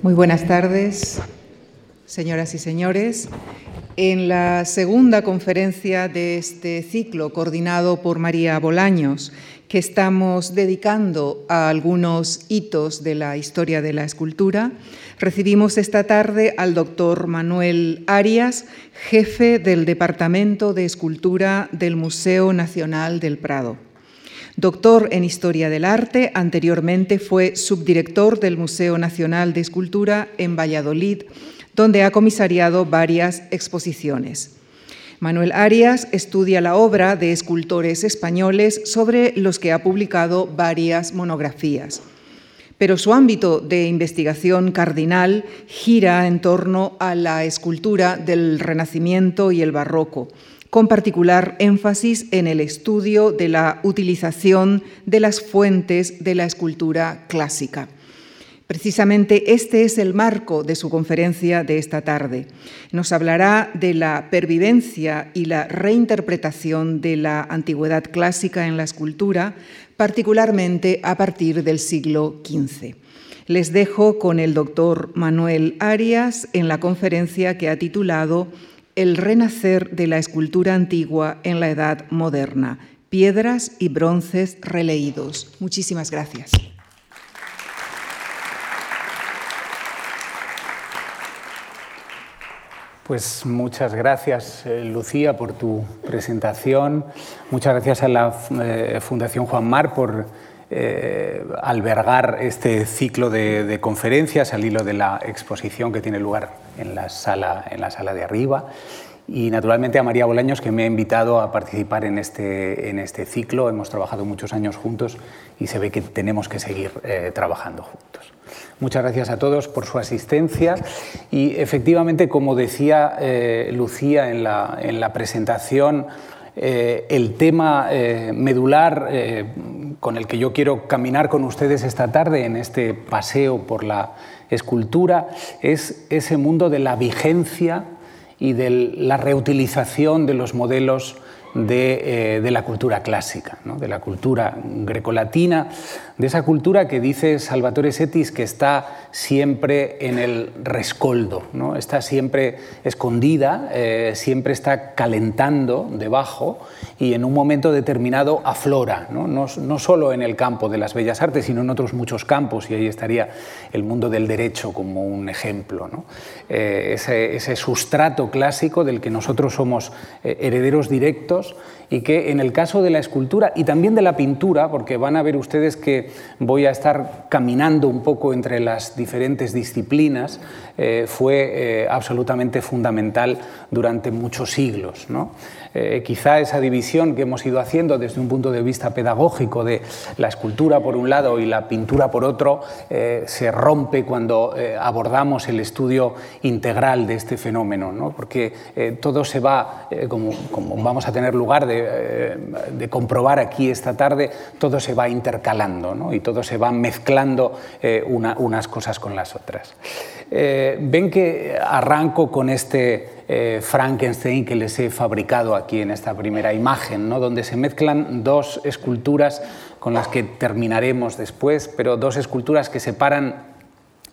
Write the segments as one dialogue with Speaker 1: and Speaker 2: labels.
Speaker 1: Muy buenas tardes, señoras y señores. En la segunda conferencia de este ciclo, coordinado por María Bolaños, que estamos dedicando a algunos hitos de la historia de la escultura, recibimos esta tarde al doctor Manuel Arias, jefe del Departamento de Escultura del Museo Nacional del Prado. Doctor en Historia del Arte, anteriormente fue subdirector del Museo Nacional de Escultura en Valladolid, donde ha comisariado varias exposiciones. Manuel Arias estudia la obra de escultores españoles sobre los que ha publicado varias monografías. Pero su ámbito de investigación cardinal gira en torno a la escultura del Renacimiento y el Barroco, con particular énfasis en el estudio de la utilización de las fuentes de la escultura clásica. Precisamente este es el marco de su conferencia de esta tarde. Nos hablará de la pervivencia y la reinterpretación de la antigüedad clásica en la escultura, particularmente a partir del siglo XV. Les dejo con el doctor Manuel Arias en la conferencia que ha titulado el renacer de la escultura antigua en la Edad Moderna, piedras y bronces releídos. Muchísimas gracias.
Speaker 2: Pues muchas gracias, eh, Lucía, por tu presentación. Muchas gracias a la eh, Fundación Juan Mar por eh, albergar este ciclo de, conferencias al hilo de la exposición que tiene lugar en la sala, en la sala de arriba. Y naturalmente a María Bolaños, que me ha invitado a participar en este, en este ciclo. Hemos trabajado muchos años juntos y se ve que tenemos que seguir eh, trabajando juntos. Muchas gracias a todos por su asistencia y efectivamente, como decía eh, Lucía en la, en la presentación, eh, el tema eh, medular eh, con el que yo quiero caminar con ustedes esta tarde en este paseo por la escultura es ese mundo de la vigencia y de la reutilización de los modelos de, la cultura clásica, de la cultura grecolatina, de esa cultura que dice Salvatore Setis que está siempre en el rescoldo, ¿no? está siempre escondida, eh, siempre está calentando debajo y en un momento determinado aflora, ¿no? No, solo en el campo de las bellas artes, sino en otros muchos campos, y ahí estaría el mundo del derecho como un ejemplo. Eh, ese, sustrato clásico del que nosotros somos eh, herederos directos y que en el caso de la escultura y también de la pintura, porque van a ver ustedes que voy a estar caminando un poco entre las diferentes disciplinas, eh, fue eh, absolutamente fundamental durante muchos siglos. ¿no? Eh, quizá esa división que hemos ido haciendo desde un punto de vista pedagógico de la escultura por un lado y la pintura por otro eh, se rompe cuando eh, abordamos el estudio integral de este fenómeno, ¿no? porque todo se va, como, vamos a tener lugar de, comprobar aquí esta tarde, todo se va intercalando ¿no? y todo se va mezclando unas cosas con las otras. ven que arranco con este eh, Frankenstein que les he fabricado aquí en esta primera imagen, ¿no? donde se mezclan dos esculturas con las que terminaremos después, pero dos esculturas que separan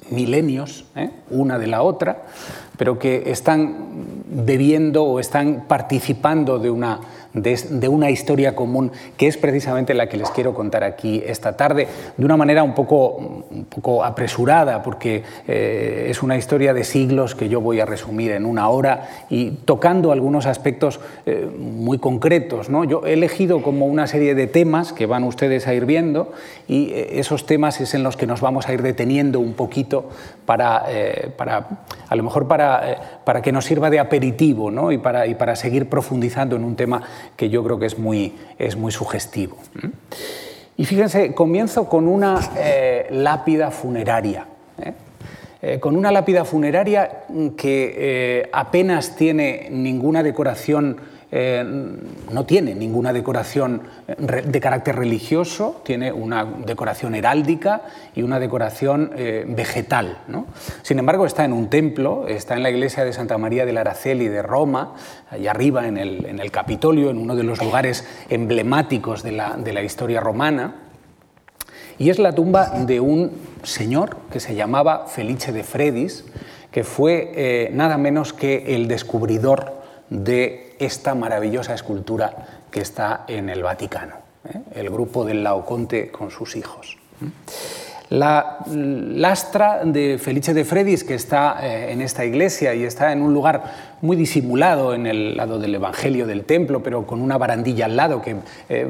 Speaker 2: milenios ¿eh? una de la otra, pero que están bebiendo o están participando de una de, una historia común que es precisamente la que les quiero contar aquí esta tarde, de una manera un poco, un poco apresurada, porque eh, es una historia de siglos que yo voy a resumir en una hora y tocando algunos aspectos eh, muy concretos. ¿no? Yo he elegido como una serie de temas que van ustedes a ir viendo y eh, esos temas es en los que nos vamos a ir deteniendo un poquito para, para a lo mejor para, para que nos sirva de aperitivo ¿no? y, para, y para seguir profundizando en un tema que yo creo que es muy, es muy sugestivo. Y fíjense, comienzo con una eh, lápida funeraria. ¿eh? Eh, con una lápida funeraria que apenas tiene ninguna decoración eh, no tiene ninguna decoración de carácter religioso, tiene una decoración heráldica y una decoración eh, vegetal. Sin embargo, está en un templo, está en la iglesia de Santa María del Araceli de Roma, allá arriba en el, Capitolio, en uno de los lugares emblemáticos de la, historia romana. Y es la tumba de un señor que se llamaba Felice de Fredis, que fue eh, nada menos que el descubridor de esta maravillosa escultura que está en el Vaticano, ¿eh? el grupo del Laoconte con sus hijos. La lastra de Felice de Fredis, que está eh, en esta iglesia y está en un lugar muy disimulado en el lado del Evangelio del templo, pero con una barandilla al lado que, eh,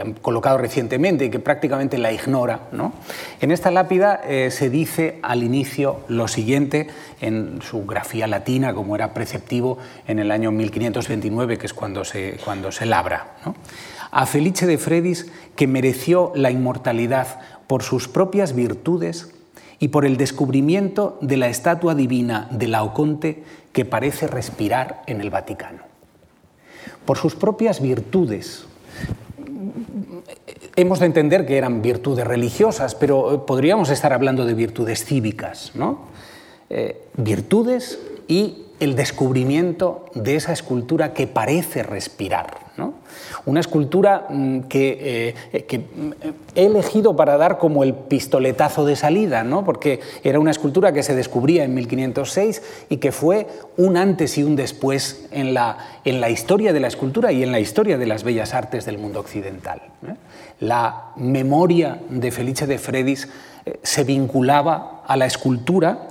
Speaker 2: han colocado recientemente y que prácticamente la ignora. En esta lápida eh, se dice al inicio lo siguiente en su grafía latina, como era preceptivo en el año 1529, que es cuando se, cuando se labra. A Felice de Fredis, que mereció la inmortalidad por sus propias virtudes y por el descubrimiento de la estatua divina de Laoconte que parece respirar en el Vaticano. Por sus propias virtudes. Hemos de entender que eran virtudes religiosas, pero podríamos estar hablando de virtudes cívicas, ¿no? Eh, virtudes y el descubrimiento de esa escultura que parece respirar. Una escultura mm, que, eh, que, mm, he elegido para dar como el pistoletazo de salida, ¿no? porque era una escultura que se descubría en 1506 y que fue un antes y un después en la, en la historia de la escultura y en la historia de las bellas artes del mundo occidental. ¿eh? La memoria de Felice de Fredis eh, se vinculaba a la escultura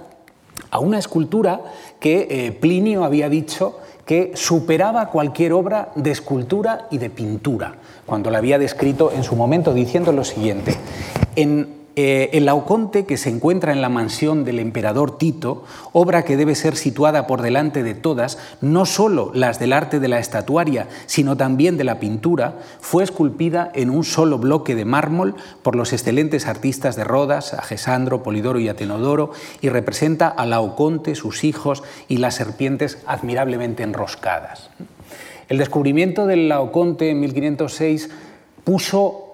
Speaker 2: a una escultura que eh, Plinio había dicho que superaba cualquier obra de escultura y de pintura, cuando la había descrito en su momento diciendo lo siguiente, en eh, el Laoconte, que se encuentra en la mansión del emperador Tito, obra que debe ser situada por delante de todas, no solo las del arte de la estatuaria, sino también de la pintura, fue esculpida en un solo bloque de mármol por los excelentes artistas de Rodas, Agesandro, Polidoro y Atenodoro, y representa a Laoconte, sus hijos y las serpientes admirablemente enroscadas. El descubrimiento del Laoconte en 1506 puso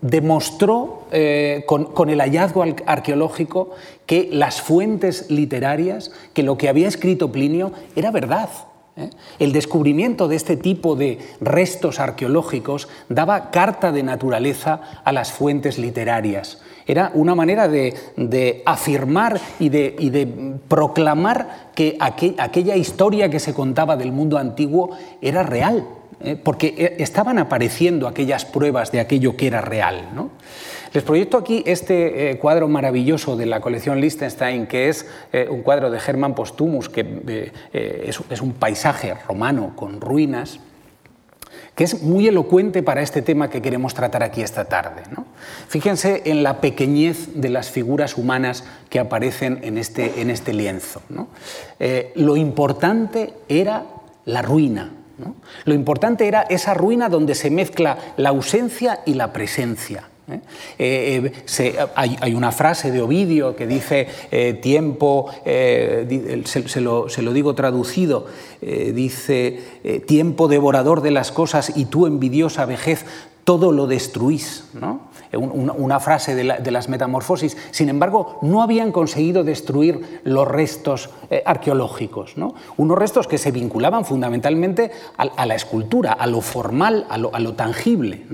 Speaker 2: demostró eh, con, el hallazgo arqueológico que las fuentes literarias, que lo que había escrito Plinio era verdad. ¿eh? El descubrimiento de este tipo de restos arqueológicos daba carta de naturaleza a las fuentes literarias. Era una manera de, afirmar y de, proclamar que aquella historia que se contaba del mundo antiguo era real, ¿eh? porque eh, estaban apareciendo aquellas pruebas de aquello que era real. Les proyecto aquí este eh, cuadro maravilloso de la colección Liechtenstein, que es un cuadro de Hermann Postumus, que es, un paisaje romano con ruinas, que es muy elocuente para este tema que queremos tratar aquí esta tarde. Fíjense en la pequeñez de las figuras humanas que aparecen en este, en este lienzo. lo importante era la ruina, lo importante era esa ruina donde se mezcla la ausencia y la presencia. ¿eh? Eh, eh, hay, una frase de Ovidio que dice tiempo, se, lo, se, lo, digo traducido, dice tiempo devorador de las cosas y tú envidiosa vejez todo lo destruís. Una frase de, las metamorfosis. Sin embargo, no habían conseguido destruir los restos eh, arqueológicos, unos restos que se vinculaban fundamentalmente a, la escultura, a lo formal, a lo, tangible.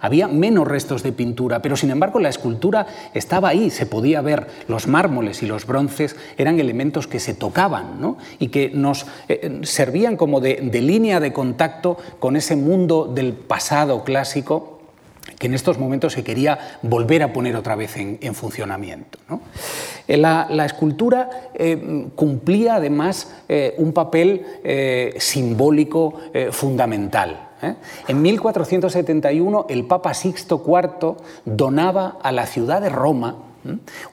Speaker 2: Había menos restos de pintura, pero sin embargo la escultura estaba ahí, se podía ver, los mármoles y los bronces eran elementos que se tocaban y que nos eh, servían como de línea de contacto con ese mundo del pasado clásico que en estos momentos se quería volver a poner otra vez en, funcionamiento. Eh, la, escultura eh, cumplía además eh, un papel simbólico fundamental. En 1471 el Papa Sixto IV donaba a la ciudad de Roma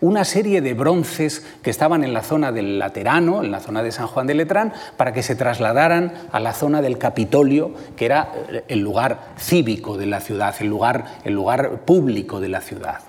Speaker 2: una serie de bronces que estaban en la zona del Laterano, en la zona de San Juan de Letrán, para que se trasladaran a la zona del Capitolio, que era eh, el lugar cívico de la ciudad, el lugar, el lugar público de la ciudad.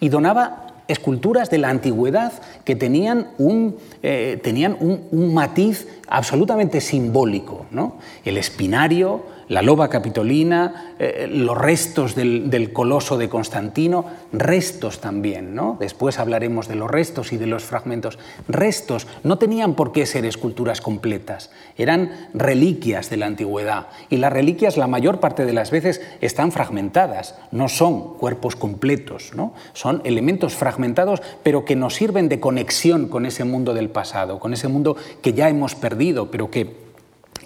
Speaker 2: Y donaba esculturas de la antigüedad que tenían un, eh, tenían un, matiz absolutamente simbólico. ¿no? El espinario, la loba capitolina, eh, los restos del, coloso de Constantino, restos también, ¿no? Después hablaremos de los restos y de los fragmentos. Restos no tenían por qué ser esculturas completas, eran reliquias de la antigüedad. Y las reliquias la mayor parte de las veces están fragmentadas, no son cuerpos completos, ¿no? Son elementos fragmentados, pero que nos sirven de conexión con ese mundo del pasado, con ese mundo que ya hemos perdido, pero que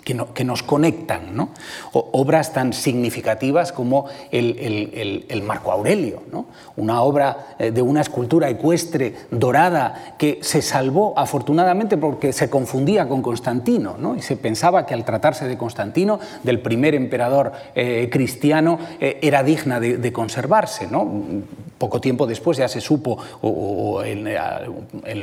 Speaker 2: que, nos conectan. ¿no? obras tan significativas como el, Marco Aurelio, una obra eh, de una escultura ecuestre dorada que se salvó afortunadamente porque se confundía con Constantino ¿no? y se pensaba que al tratarse de Constantino, del primer emperador eh, cristiano, eh, era digna de, conservarse. ¿no? Poco tiempo después ya se supo, o, en,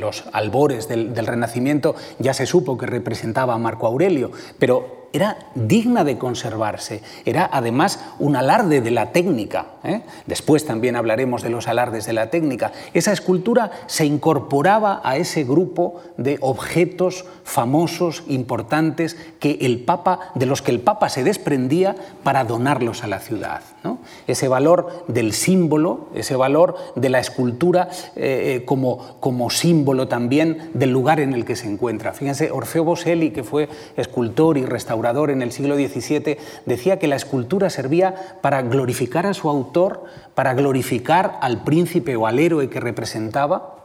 Speaker 2: los albores del, del Renacimiento, ya se supo que representaba a Marco Aurelio, pero era digna de conservarse, era además un alarde de la técnica. ¿eh? Después también hablaremos de los alardes de la técnica. Esa escultura se incorporaba a ese grupo de objetos famosos, importantes, que el Papa, de los que el Papa se desprendía para donarlos a la ciudad. Ese valor del símbolo, ese valor de la escultura eh, eh, como, como símbolo también del lugar en el que se encuentra. Fíjense, Orfeo Boselli, que fue escultor y restaurador en el siglo XVII, decía que la escultura servía para glorificar a su autor, para glorificar al príncipe o al héroe que representaba,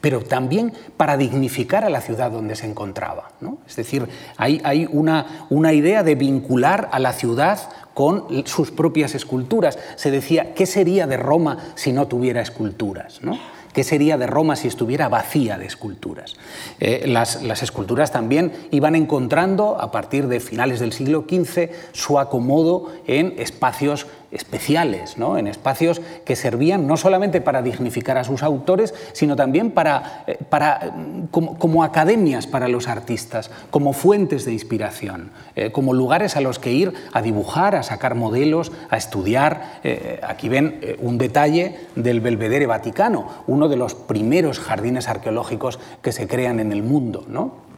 Speaker 2: pero también para dignificar a la ciudad donde se encontraba. Es decir, hay, hay una, una, idea de vincular a la ciudad con sus propias esculturas. Se decía, ¿qué sería de Roma si no tuviera esculturas? ¿no? ¿Qué sería de Roma si estuviera vacía de esculturas? Eh, las, las, esculturas también iban encontrando, a partir de finales del siglo XV, su acomodo en espacios especiales, ¿no? en espacios que servían no solamente para dignificar a sus autores, sino también para, eh, para, mm, como, academias para los artistas, como fuentes de inspiración, eh, como lugares a los que ir a dibujar, a sacar modelos, a estudiar. Eh, aquí ven un detalle del Belvedere Vaticano, uno de los primeros jardines arqueológicos que se crean en el mundo. ¿no?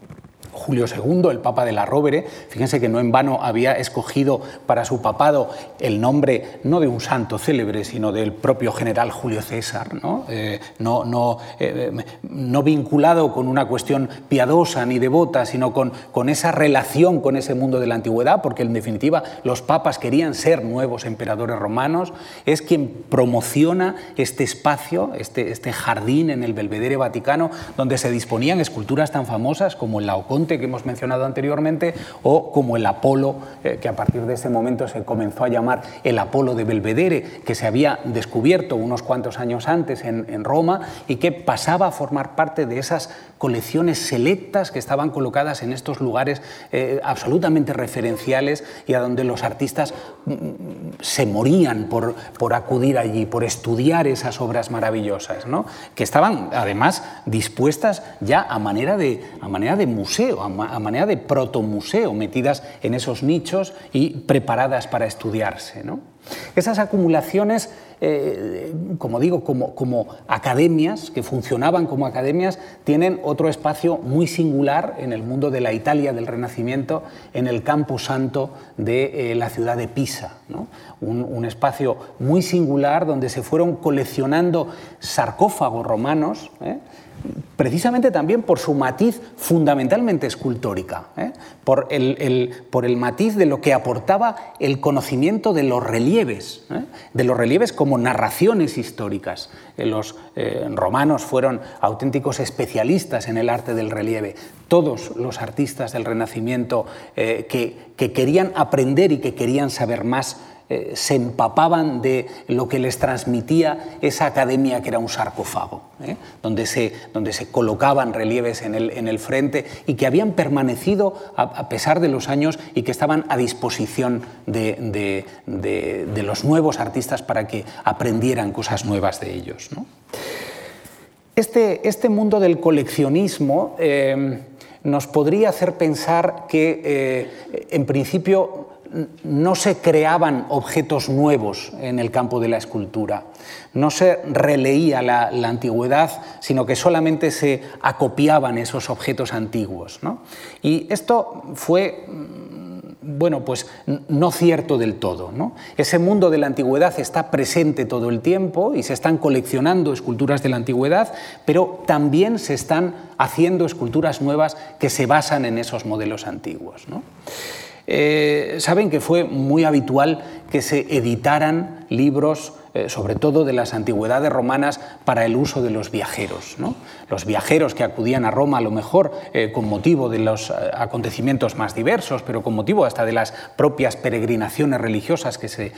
Speaker 2: Julio II, el Papa de la Rovere, fíjense que no en vano había escogido para su papado el nombre no de un santo célebre, sino del propio general Julio César, no, eh, no, no, eh, no, vinculado con una cuestión piadosa ni devota, sino con, con esa relación con ese mundo de la antigüedad, porque en definitiva los papas querían ser nuevos emperadores romanos, es quien promociona este espacio, este, este jardín en el Belvedere Vaticano, donde se disponían esculturas tan famosas como el Que hemos mencionado anteriormente, o como el Apolo, eh, que a partir de ese momento se comenzó a llamar el Apolo de Belvedere, que se había descubierto unos cuantos años antes en, Roma y que pasaba a formar parte de esas colecciones selectas que estaban colocadas en estos lugares eh, absolutamente referenciales y a donde los artistas mm, se morían por, por acudir allí, por estudiar esas obras maravillosas, ¿no? que estaban además dispuestas ya a manera de, a manera de museo a manera de protomuseo, metidas en esos nichos y preparadas para estudiarse. Esas acumulaciones, eh, como digo, como, como, academias, que funcionaban como academias, tienen otro espacio muy singular en el mundo de la Italia del Renacimiento, en el Campo Santo de eh, la ciudad de Pisa. Un, espacio muy singular donde se fueron coleccionando sarcófagos romanos. ¿eh? Precisamente también por su matiz fundamentalmente escultórica, ¿eh? por, el, por, el, matiz de lo que aportaba el conocimiento de los relieves, ¿eh? de los relieves como narraciones históricas. Eh, los romanos fueron auténticos especialistas en el arte del relieve. Todos los artistas del Renacimiento que, que querían aprender y que querían saber más eh, se empapaban de lo que les transmitía esa academia que era un sarcófago, ¿eh? donde, se, donde se colocaban relieves en el, en el frente y que habían permanecido a, pesar de los años y que estaban a disposición de, de, los nuevos artistas para que aprendieran cosas nuevas de ellos. Este, este, mundo del coleccionismo eh, nos podría hacer pensar que, en principio, no se creaban objetos nuevos en el campo de la escultura, no se releía la, antigüedad, sino que solamente se acopiaban esos objetos antiguos. Y esto fue bueno, pues no cierto del todo. Ese mundo de la antigüedad está presente todo el tiempo y se están coleccionando esculturas de la antigüedad, pero también se están haciendo esculturas nuevas que se basan en esos modelos antiguos. Eh, saben que fue muy habitual que se editaran libros eh, sobre todo de las antigüedades romanas, para el uso de los viajeros. Los viajeros que acudían a Roma a lo mejor eh, con motivo de los acontecimientos más diversos, pero con motivo hasta de las propias peregrinaciones religiosas que se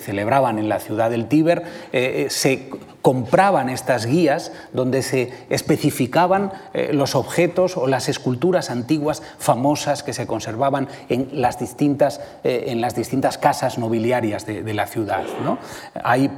Speaker 2: celebraban en la ciudad del Tíber, se compraban estas guías donde se especificaban los objetos o las esculturas antiguas famosas que se conservaban en las distintas, en las distintas casas nobiliarias de, la ciudad. Hay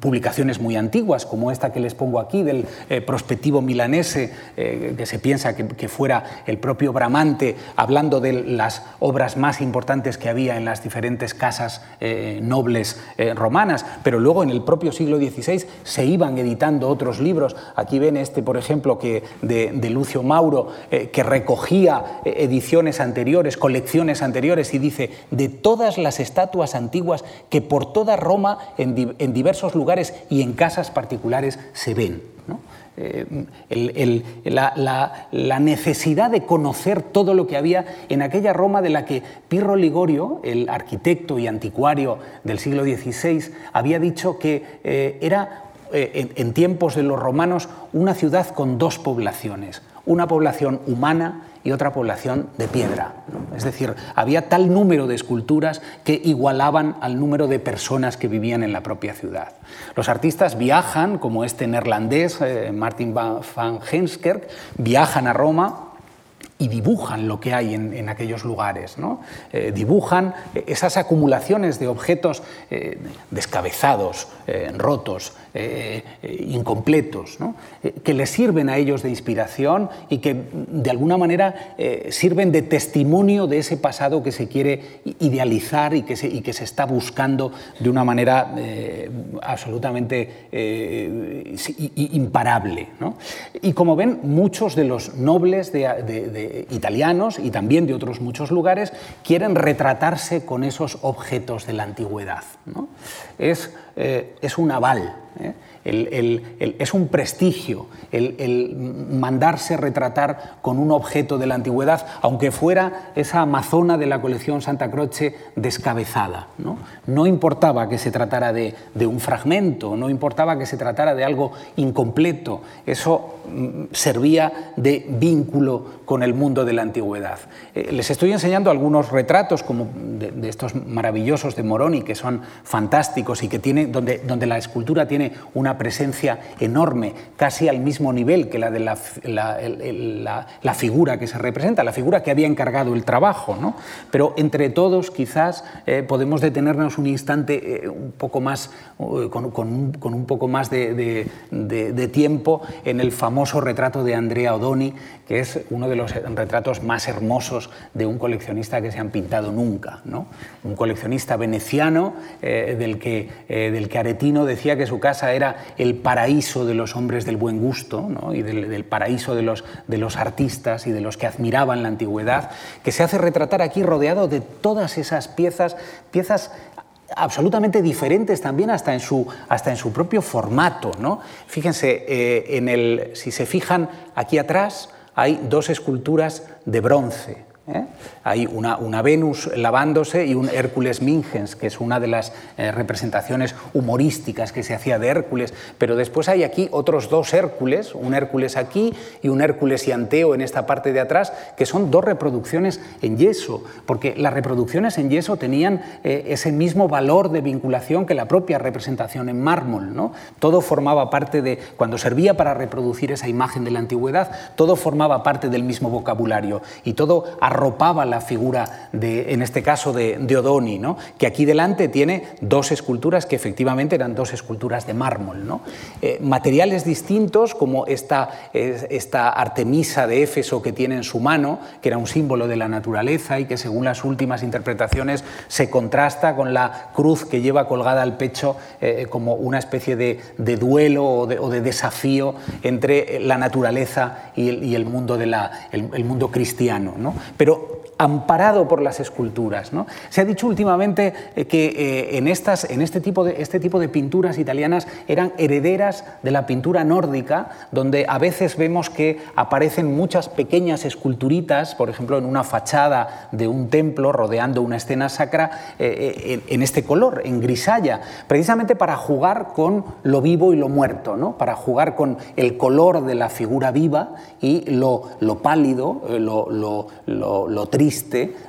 Speaker 2: publicaciones muy antiguas, como esta que les pongo aquí, del eh, prospectivo milanese, eh, que se piensa que, fuera el propio Bramante, hablando de las obras más importantes que había en las diferentes casas eh, nobles romanas, pero luego en el propio siglo XVI se iban editando otros libros. Aquí ven este, por ejemplo, que de, Lucio Mauro, que recogía ediciones anteriores, colecciones anteriores, y dice, de todas las estatuas antiguas que por toda Roma en, en diversos lugares y en casas particulares se ven. Eh, la, necesidad de conocer todo lo que había en aquella Roma de la que Pirro Ligorio, el arquitecto y anticuario del siglo XVI, había dicho que eh, era eh, en tiempos de los romanos una ciudad con dos poblaciones, una población humana y otra población de piedra. Es decir, había tal número de esculturas que igualaban al número de personas que vivían en la propia ciudad. Los artistas viajan, como este neerlandés, eh, Martin van Heemskerk, viajan a Roma y dibujan lo que hay en, aquellos lugares, ¿no? Eh, dibujan esas acumulaciones de objetos eh, descabezados, rotos, eh, incompletos, eh, que les sirven a ellos de inspiración y que de alguna manera eh, sirven de testimonio de ese pasado que se quiere idealizar y que se, está buscando de una manera absolutamente imparable. Y como ven, muchos de los nobles de, italianos y también de otros muchos lugares quieren retratarse con esos objetos de la antigüedad. Es, es un aval ¿eh? Es un prestigio el, mandarse retratar con un objeto de la antigüedad, aunque fuera esa amazona de la colección Santa Croce descabezada. No, importaba que se tratara de, un fragmento, no importaba que se tratara de algo incompleto, eso mm, servía de vínculo con el mundo de la antigüedad. Eh, les estoy enseñando algunos retratos como de, estos maravillosos de Moroni, que son fantásticos y que tiene, donde, donde la escultura tiene una presencia enorme, casi al mismo nivel que la de la, figura que se representa, la figura que había encargado el trabajo. ¿no? Pero entre todos quizás eh, podemos detenernos un instante eh, un poco más, eh, con, un, poco más de, de, tiempo en el famoso retrato de Andrea Odoni, que es uno de los retratos más hermosos de un coleccionista que se han pintado nunca. ¿no? Un coleccionista veneciano del, que, del que Aretino decía que su casa era el paraíso de los hombres del buen gusto y del, paraíso de los, de los artistas y de los que admiraban la antigüedad, que se hace retratar aquí rodeado de todas esas piezas, piezas absolutamente diferentes también hasta en su, hasta en su propio formato. ¿no? Fíjense, eh, en el, si se fijan aquí atrás hay dos esculturas de bronce. ¿Eh? Hay una, Venus lavándose y un Hércules Mingens, que es una de las eh, representaciones humorísticas que se hacía de Hércules, pero después hay aquí otros dos Hércules, un Hércules aquí y un Hércules y Anteo en esta parte de atrás, que son dos reproducciones en yeso, porque las reproducciones en yeso tenían eh, ese mismo valor de vinculación que la propia representación en mármol. ¿no? Todo formaba parte de, cuando servía para reproducir esa imagen de la antigüedad, todo formaba parte del mismo vocabulario y todo arropaba la figura, de, en este caso, de, de Odoni, ¿no? que aquí delante tiene dos esculturas que efectivamente eran dos esculturas de mármol. ¿no? Eh, materiales distintos, como esta, esta Artemisa de Éfeso que tiene en su mano, que era un símbolo de la naturaleza y que según las últimas interpretaciones se contrasta con la cruz que lleva colgada al pecho eh, como una especie de, duelo o de, desafío entre la naturaleza y el, mundo, de el, mundo cristiano. ¿no? Pero pero amparado por las esculturas. Se ha dicho últimamente eh, que eh, en, estas, en este, tipo de, este tipo de pinturas italianas eran herederas de la pintura nórdica, donde a veces vemos que aparecen muchas pequeñas esculturitas, por ejemplo, en una fachada de un templo rodeando una escena sacra, eh, en, este color, en grisalla, precisamente para jugar con lo vivo y lo muerto, para jugar con el color de la figura viva y lo, pálido, lo triste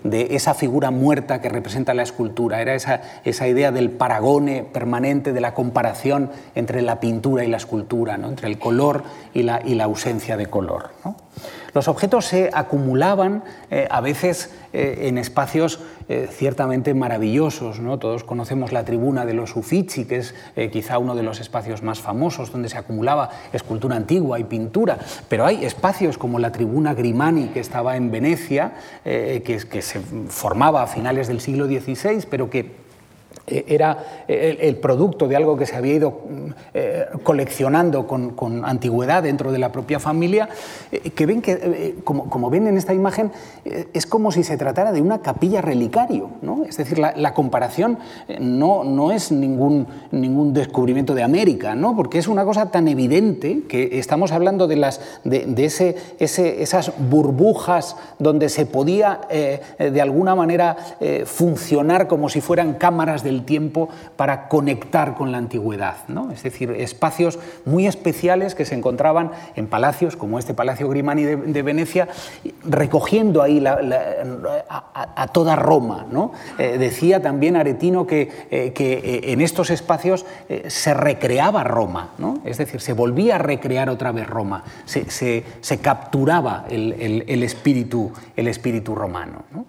Speaker 2: de esa figura muerta que representa la escultura. Era esa, esa idea del paragone permanente, de la comparación entre la pintura y la escultura, ¿no? entre el color y la, y la ausencia de color. Los objetos se acumulaban eh, a veces eh, en espacios eh, ciertamente maravillosos. ¿no? Todos conocemos la tribuna de los Uffizi, que es quizá uno de los espacios más famosos donde se acumulaba escultura antigua y pintura, pero hay espacios como la tribuna Grimani, que estaba en Venecia, que, que se formaba a finales del siglo XVI, pero que eh, era eh, el, producto de algo que se había ido eh, coleccionando con, antigüedad dentro de la propia familia, que ven que, como, ven en esta imagen, es como si se tratara de una capilla relicario. ¿no? Es decir, la, comparación no, no es ningún, ningún descubrimiento de América, ¿no? porque es una cosa tan evidente que estamos hablando de, las, de, ese, ese, esas burbujas donde se podía de alguna manera funcionar como si fueran cámaras del tiempo para conectar con la antigüedad. ¿no? Es decir, espacios muy especiales que se encontraban en palacios como este Palacio Grimani de, Venecia, recogiendo ahí a, toda Roma. ¿no? Eh, decía también Aretino que, eh, que eh, en estos espacios se recreaba Roma, ¿no? es decir, se volvía a recrear otra vez Roma, se, se, capturaba el, el, el, espíritu, el espíritu romano. ¿no?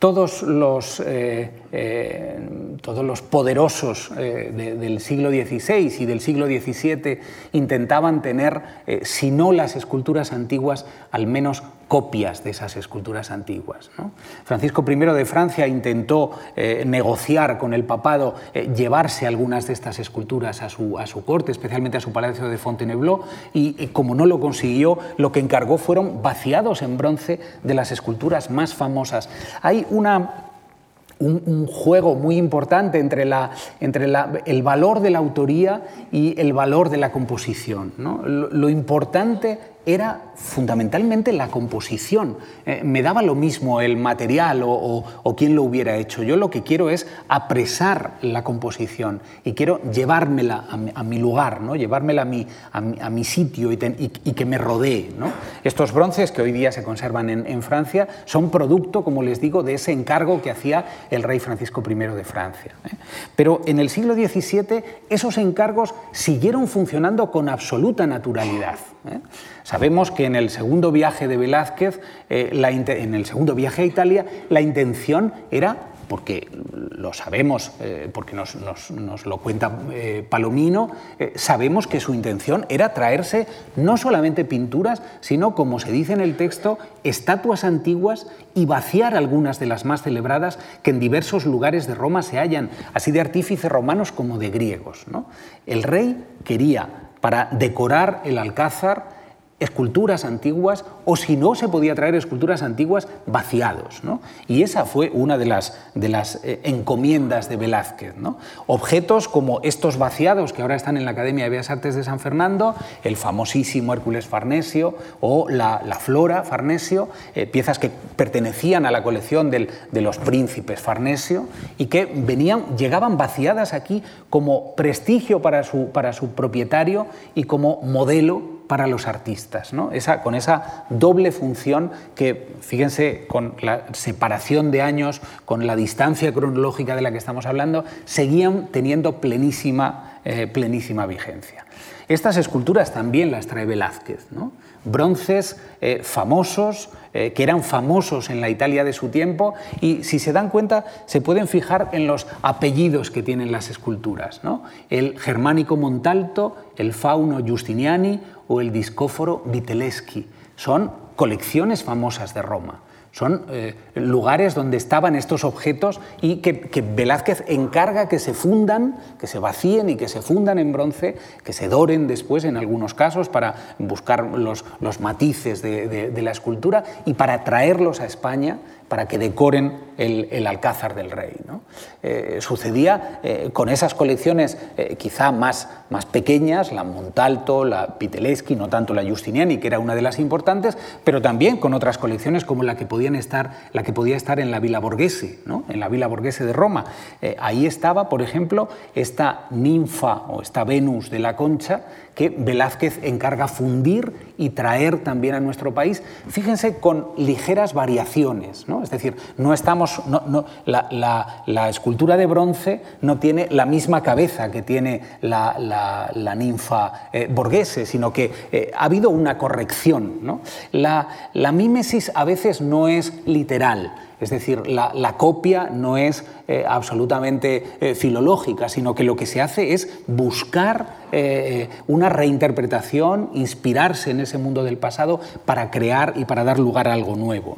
Speaker 2: Todos los, eh, eh, todos los poderosos eh, del siglo XVI y del siglo XVII intentaban tener, si no las esculturas antiguas, al menos copias de esas esculturas antiguas. Francisco I de Francia intentó eh, negociar con el papado, eh, llevarse algunas de estas esculturas a su, a su, corte, especialmente a su palacio de Fontainebleau, y, como no lo consiguió, lo que encargó fueron vaciados en bronce de las esculturas más famosas. Hay una un, juego muy importante entre, la, entre el valor de la autoría y el valor de la composición. lo, importante era fundamentalmente la composición. Eh, me daba lo mismo el material o, quién lo hubiera hecho. Yo lo que quiero es apresar la composición y quiero llevármela a mi, lugar, ¿no? llevármela a mi, a mi, sitio y, que me rodee. Estos bronces que hoy día se conservan en, Francia son producto, como les digo, de ese encargo que hacía el rey Francisco I de Francia. ¿eh? Pero en el siglo XVII esos encargos siguieron funcionando con absoluta naturalidad. ¿eh? Sabemos que en el segundo viaje de Velázquez, eh, en el segundo viaje a Italia, la intención era porque lo sabemos, eh, porque nos, lo cuenta eh, Palomino, sabemos que su intención era traerse no solamente pinturas, sino, como se dice en el texto, estatuas antiguas y vaciar algunas de las más celebradas que en diversos lugares de Roma se hallan, así de artífices romanos como de griegos. El rey quería, para decorar el alcázar, esculturas antiguas o si no se podía traer esculturas antiguas vaciados. Y esa fue una de las, de las eh, encomiendas de Velázquez. ¿no? Objetos como estos vaciados que ahora están en la Academia de Bellas Artes de San Fernando, el famosísimo Hércules Farnesio o la, Flora Farnesio, eh, piezas que pertenecían a la colección de los príncipes Farnesio y que venían, llegaban vaciadas aquí como prestigio para su, para su propietario y como modelo para los artistas, ¿no? esa, con esa doble función que, fíjense, con la separación de años, con la distancia cronológica de la que estamos hablando, seguían teniendo plenísima, eh, plenísima vigencia. Estas esculturas también las trae Velázquez, ¿no? bronces eh, famosos, eh, que eran famosos en la Italia de su tiempo, y si se dan cuenta, se pueden fijar en los apellidos que tienen las esculturas. ¿no? El germánico Montalto, el fauno Giustiniani o el discóforo Vitelleschi. Son colecciones famosas de Roma. Son eh, lugares donde estaban estos objetos y que, Velázquez encarga que se fundan, que se vacíen y que se fundan en bronce, que se doren después en algunos casos para buscar los, matices de, la escultura y para traerlos a España para que decoren el, Alcázar del Rey. Eh, sucedía eh, con esas colecciones quizá más, más pequeñas, la Montalto, la Piteleschi, no tanto la Justiniani, que era una de las importantes, pero también con otras colecciones como la que podían estar, la que podía estar en la Villa Borghese, ¿no? en la Villa Borghese de Roma. Eh, ahí estaba, por ejemplo, esta ninfa o esta Venus de la Concha que Velázquez encarga fundir y traer también a nuestro país, fíjense, con ligeras variaciones. ¿no? Es decir, no estamos, no, la, escultura de bronce no tiene la misma cabeza que tiene la, ninfa eh, borghese, sino que eh, ha habido una corrección. ¿no? La, mímesis a veces no es literal. Es decir, la, copia no es eh, absolutamente eh, filológica, sino que lo que se hace es buscar eh, una reinterpretación, inspirarse en ese mundo del pasado para crear y para dar lugar a algo nuevo.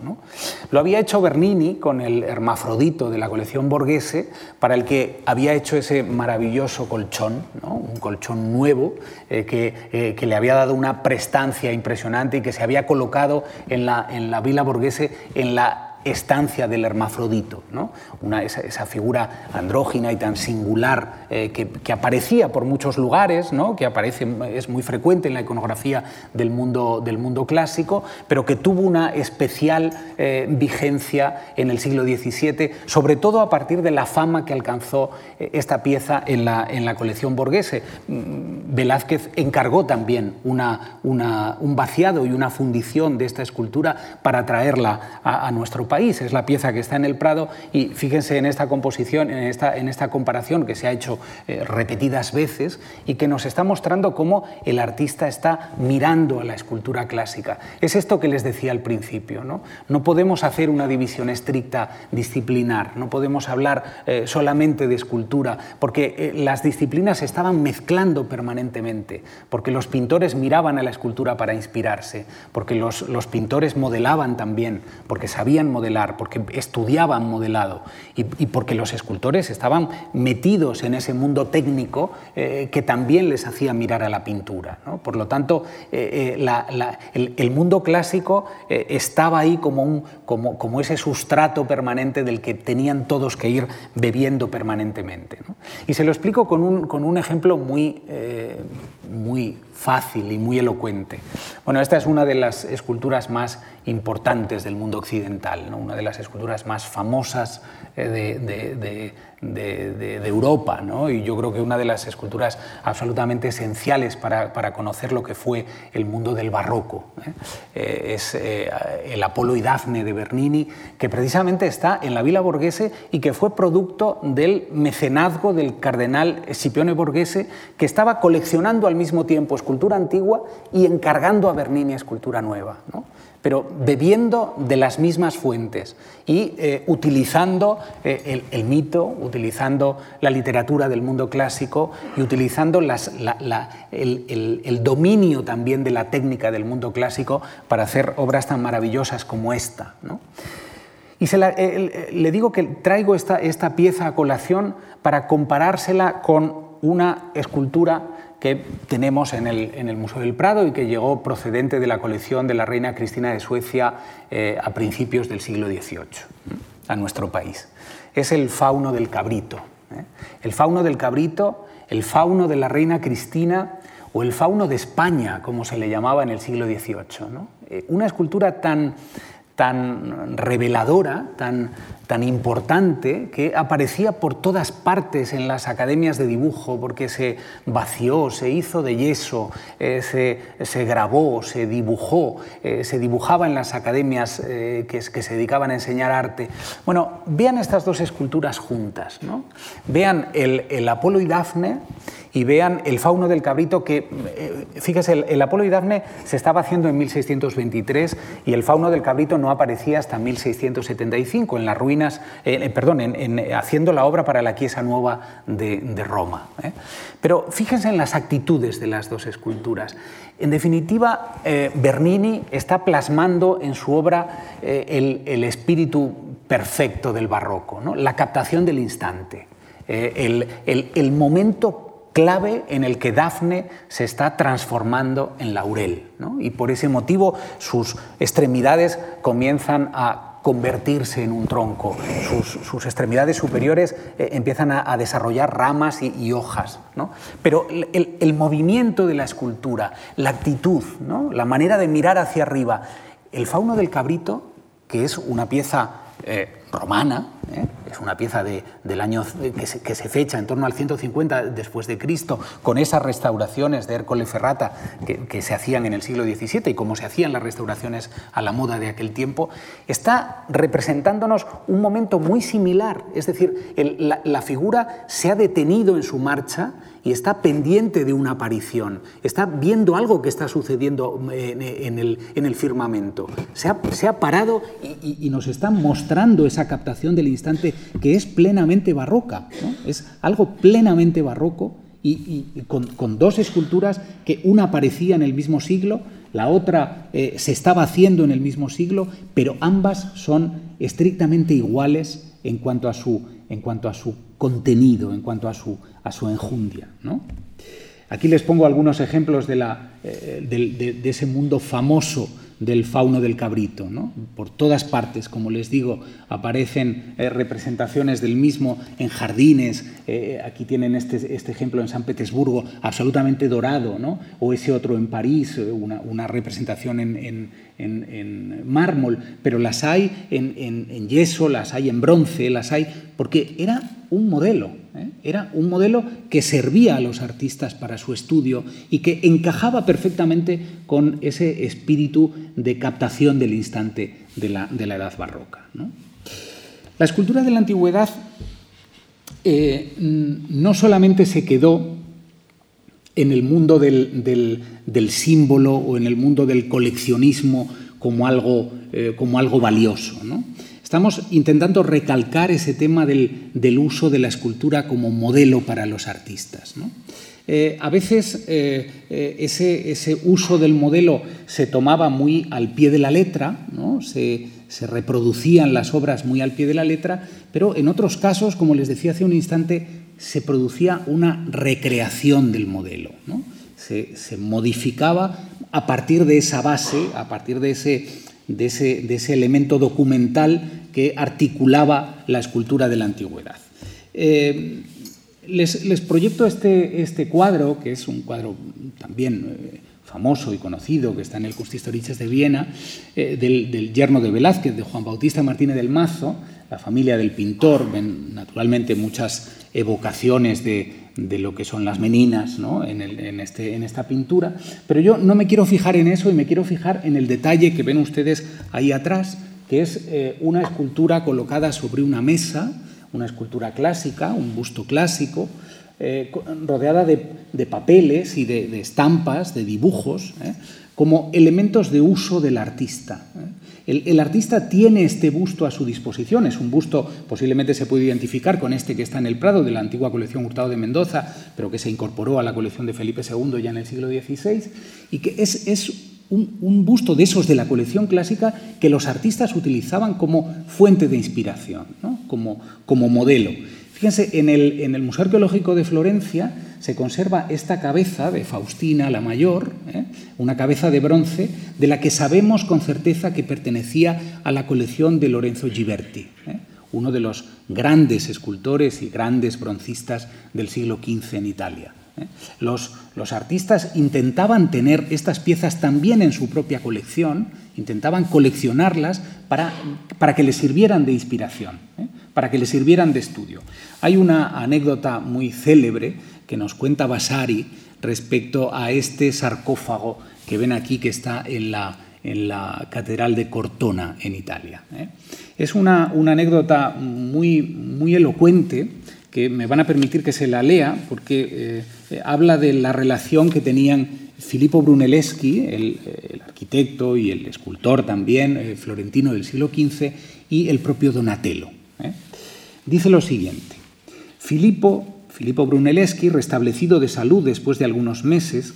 Speaker 2: Lo había hecho Bernini con el Hermafrodito de la colección Borghese, para el que había hecho ese maravilloso colchón, un colchón nuevo que, le había dado una prestancia impresionante y que se había colocado en la, en la Villa Borghese en la estancia del hermafrodito, ¿no? Esa, figura andrógina y tan singular eh, que, aparecía por muchos lugares, ¿no? que aparece, es muy frecuente en la iconografía del mundo, del mundo clásico, pero que tuvo una especial eh, vigencia en el siglo XVII, sobre todo a partir de la fama que alcanzó eh, esta pieza en la, en la colección borghese. Mm, Velázquez encargó también una, una, un vaciado y una fundición de esta escultura para traerla a, a nuestro país. Es la pieza que está en el Prado y fíjense en esta composición, en esta, en esta comparación que se ha hecho eh, repetidas veces y que nos está mostrando cómo el artista está mirando a la escultura clásica. Es esto que les decía al principio. No, no podemos hacer una división estricta disciplinar, no podemos hablar eh, solamente de escultura, porque eh, las disciplinas estaban mezclando permanentemente, porque los pintores miraban a la escultura para inspirarse, porque los, los pintores modelaban también, porque sabían modelar porque estudiaban modelado y, porque los escultores estaban metidos en ese mundo técnico eh, que también les hacía mirar a la pintura. Por lo tanto, eh, eh, el, mundo clásico estaba ahí como, un, como, como, ese sustrato permanente del que tenían todos que ir bebiendo permanentemente. Y se lo explico con un, con un ejemplo muy, muy fácil y muy elocuente. Bueno, esta es una de las esculturas más importantes del mundo occidental, ¿no? una de las esculturas más famosas eh, de, de, Europa, ¿no? y yo creo que una de las esculturas absolutamente esenciales para, para conocer lo que fue el mundo del barroco. ¿eh? Eh, es el Apolo y Dafne de Bernini, que precisamente está en la Villa Borghese y que fue producto del mecenazgo del cardenal Scipione Borghese, que estaba coleccionando al mismo tiempo escultura antigua y encargando a Bernini escultura nueva. ¿no? Pero bebiendo de las mismas fuentes y eh, utilizando eh, el, mito, utilizando la literatura del mundo clásico y utilizando el, dominio también de la técnica del mundo clásico para hacer obras tan maravillosas como esta. Y eh, le digo que traigo esta, esta pieza a colación para comparársela con una escultura que tenemos en el, Museo del Prado y que llegó procedente de la colección de la reina Cristina de Suecia eh, a principios del siglo XVIII a nuestro país. Es el fauno del cabrito. ¿eh? El fauno del cabrito, el fauno de la reina Cristina o el fauno de España, como se le llamaba en el siglo XVIII. Eh, una escultura tan, tan reveladora, tan, tan importante, que aparecía por todas partes en las academias de dibujo, porque se vació, se hizo de yeso, eh, se, grabó, se dibujó, eh, se dibujaba en las academias eh, que, que, se dedicaban a enseñar arte. Bueno, vean estas dos esculturas juntas, ¿no? vean el, el Apolo y Dafne y vean el fauno del cabrito que, eh, fíjese, el, Apolo y Dafne se estaba haciendo en 1623 y el fauno del cabrito no aparecía hasta 1675 en las ruinas, eh, perdón, en, haciendo la obra para la Chiesa Nueva de, Roma. Pero fíjense en las actitudes de las dos esculturas. En definitiva, Bernini está plasmando en su obra el, espíritu perfecto del barroco, ¿no? la captación del instante. Eh, el, momento clave en el que Dafne se está transformando en laurel. Y por ese motivo sus extremidades comienzan a convertirse en un tronco, sus, extremidades superiores eh, empiezan a, desarrollar ramas y, hojas. Pero el, movimiento de la escultura, la actitud, la manera de mirar hacia arriba, el fauno del cabrito, que es una pieza eh, romana, ¿eh? es una pieza del año que se, fecha en torno al 150 después de Cristo, con esas restauraciones de Ercole Ferrata que, se hacían en el siglo XVII y como se hacían las restauraciones a la moda de aquel tiempo, está representándonos un momento muy similar, es decir, la figura se ha detenido en su marcha y está pendiente de una aparición, está viendo algo que está sucediendo en, el, firmamento. Se ha, parado y, nos está mostrando esa captación del instante que es plenamente barroca, es algo plenamente barroco y, con, dos esculturas que una aparecía en el mismo siglo, la otra eh, se estaba haciendo en el mismo siglo, pero ambas son estrictamente iguales en cuanto a su, en cuanto a su contenido, en cuanto a su, a su enjundia. ¿no? Aquí les pongo algunos ejemplos de, la, eh, de ese mundo famoso del fauno del cabrito. ¿no? Por todas partes, como les digo, aparecen eh, representaciones del mismo en jardines. Eh, aquí tienen este, este, ejemplo en San Petersburgo, absolutamente dorado, ¿no? o ese otro en París, eh, una, representación en, mármol, pero las hay en, yeso, las hay en bronce, las hay, porque era un modelo, era un modelo que servía a los artistas para su estudio y que encajaba perfectamente con ese espíritu de captación del instante de la, edad barroca. La escultura de la antigüedad eh, no solamente se quedó en el mundo del, símbolo o en el mundo del coleccionismo como algo, eh, como algo valioso. Estamos intentando recalcar ese tema del, uso de la escultura como modelo para los artistas. Eh, a veces eh, eh, ese, uso del modelo se tomaba muy al pie de la letra, se, reproducían las obras muy al pie de la letra, pero en otros casos, como les decía hace un instante, se producía una recreación del modelo. Se, modificaba a partir de esa base, a partir de ese, de ese, elemento documental que articulaba la escultura de la antigüedad. Les, proyecto este, este, cuadro, que es un cuadro también eh, famoso y conocido, que está en el Kunsthistorisches de Viena, eh, del, yerno de Velázquez, de Juan Bautista Martínez del Mazo, la familia del pintor, ven naturalmente muchas evocaciones de, lo que son las meninas en, este, en, esta pintura, pero yo no me quiero fijar en eso y me quiero fijar en el detalle que ven ustedes ahí atrás, que es eh, una escultura colocada sobre una mesa, una escultura clásica, un busto clásico, eh, rodeada de, papeles y de, estampas, de dibujos, eh, como elementos de uso del artista. Eh. El, artista tiene este busto a su disposición, es un busto, posiblemente se puede identificar con este que está en el Prado, de la antigua colección Hurtado de Mendoza, pero que se incorporó a la colección de Felipe II ya en el siglo XVI, y que es, un, busto de esos de la colección clásica que los artistas utilizaban como fuente de inspiración, como, modelo. Fíjense, en el, en el, Museo Arqueológico de Florencia se conserva esta cabeza de Faustina la Mayor, ¿eh? una cabeza de bronce de la que sabemos con certeza que pertenecía a la colección de Lorenzo Ghiberti, ¿eh? uno de los grandes escultores y grandes broncistas del siglo XV en Italia. ¿eh? Los, artistas intentaban tener estas piezas también en su propia colección, intentaban coleccionarlas para, para que les sirvieran de inspiración. Para que les sirvieran de estudio. Hay una anécdota muy célebre que nos cuenta Vasari respecto a este sarcófago que ven aquí que está en la, en la Catedral de Cortona, en Italia. ¿eh? Es una, una, anécdota muy, muy elocuente que me van a permitir que se la lea porque eh, habla de la relación que tenían Filippo Brunelleschi, el, arquitecto y el escultor también eh, florentino del siglo XV, y el propio Donatello. ¿Eh? Dice lo siguiente, Filippo, Filippo Brunelleschi, restablecido de salud después de algunos meses,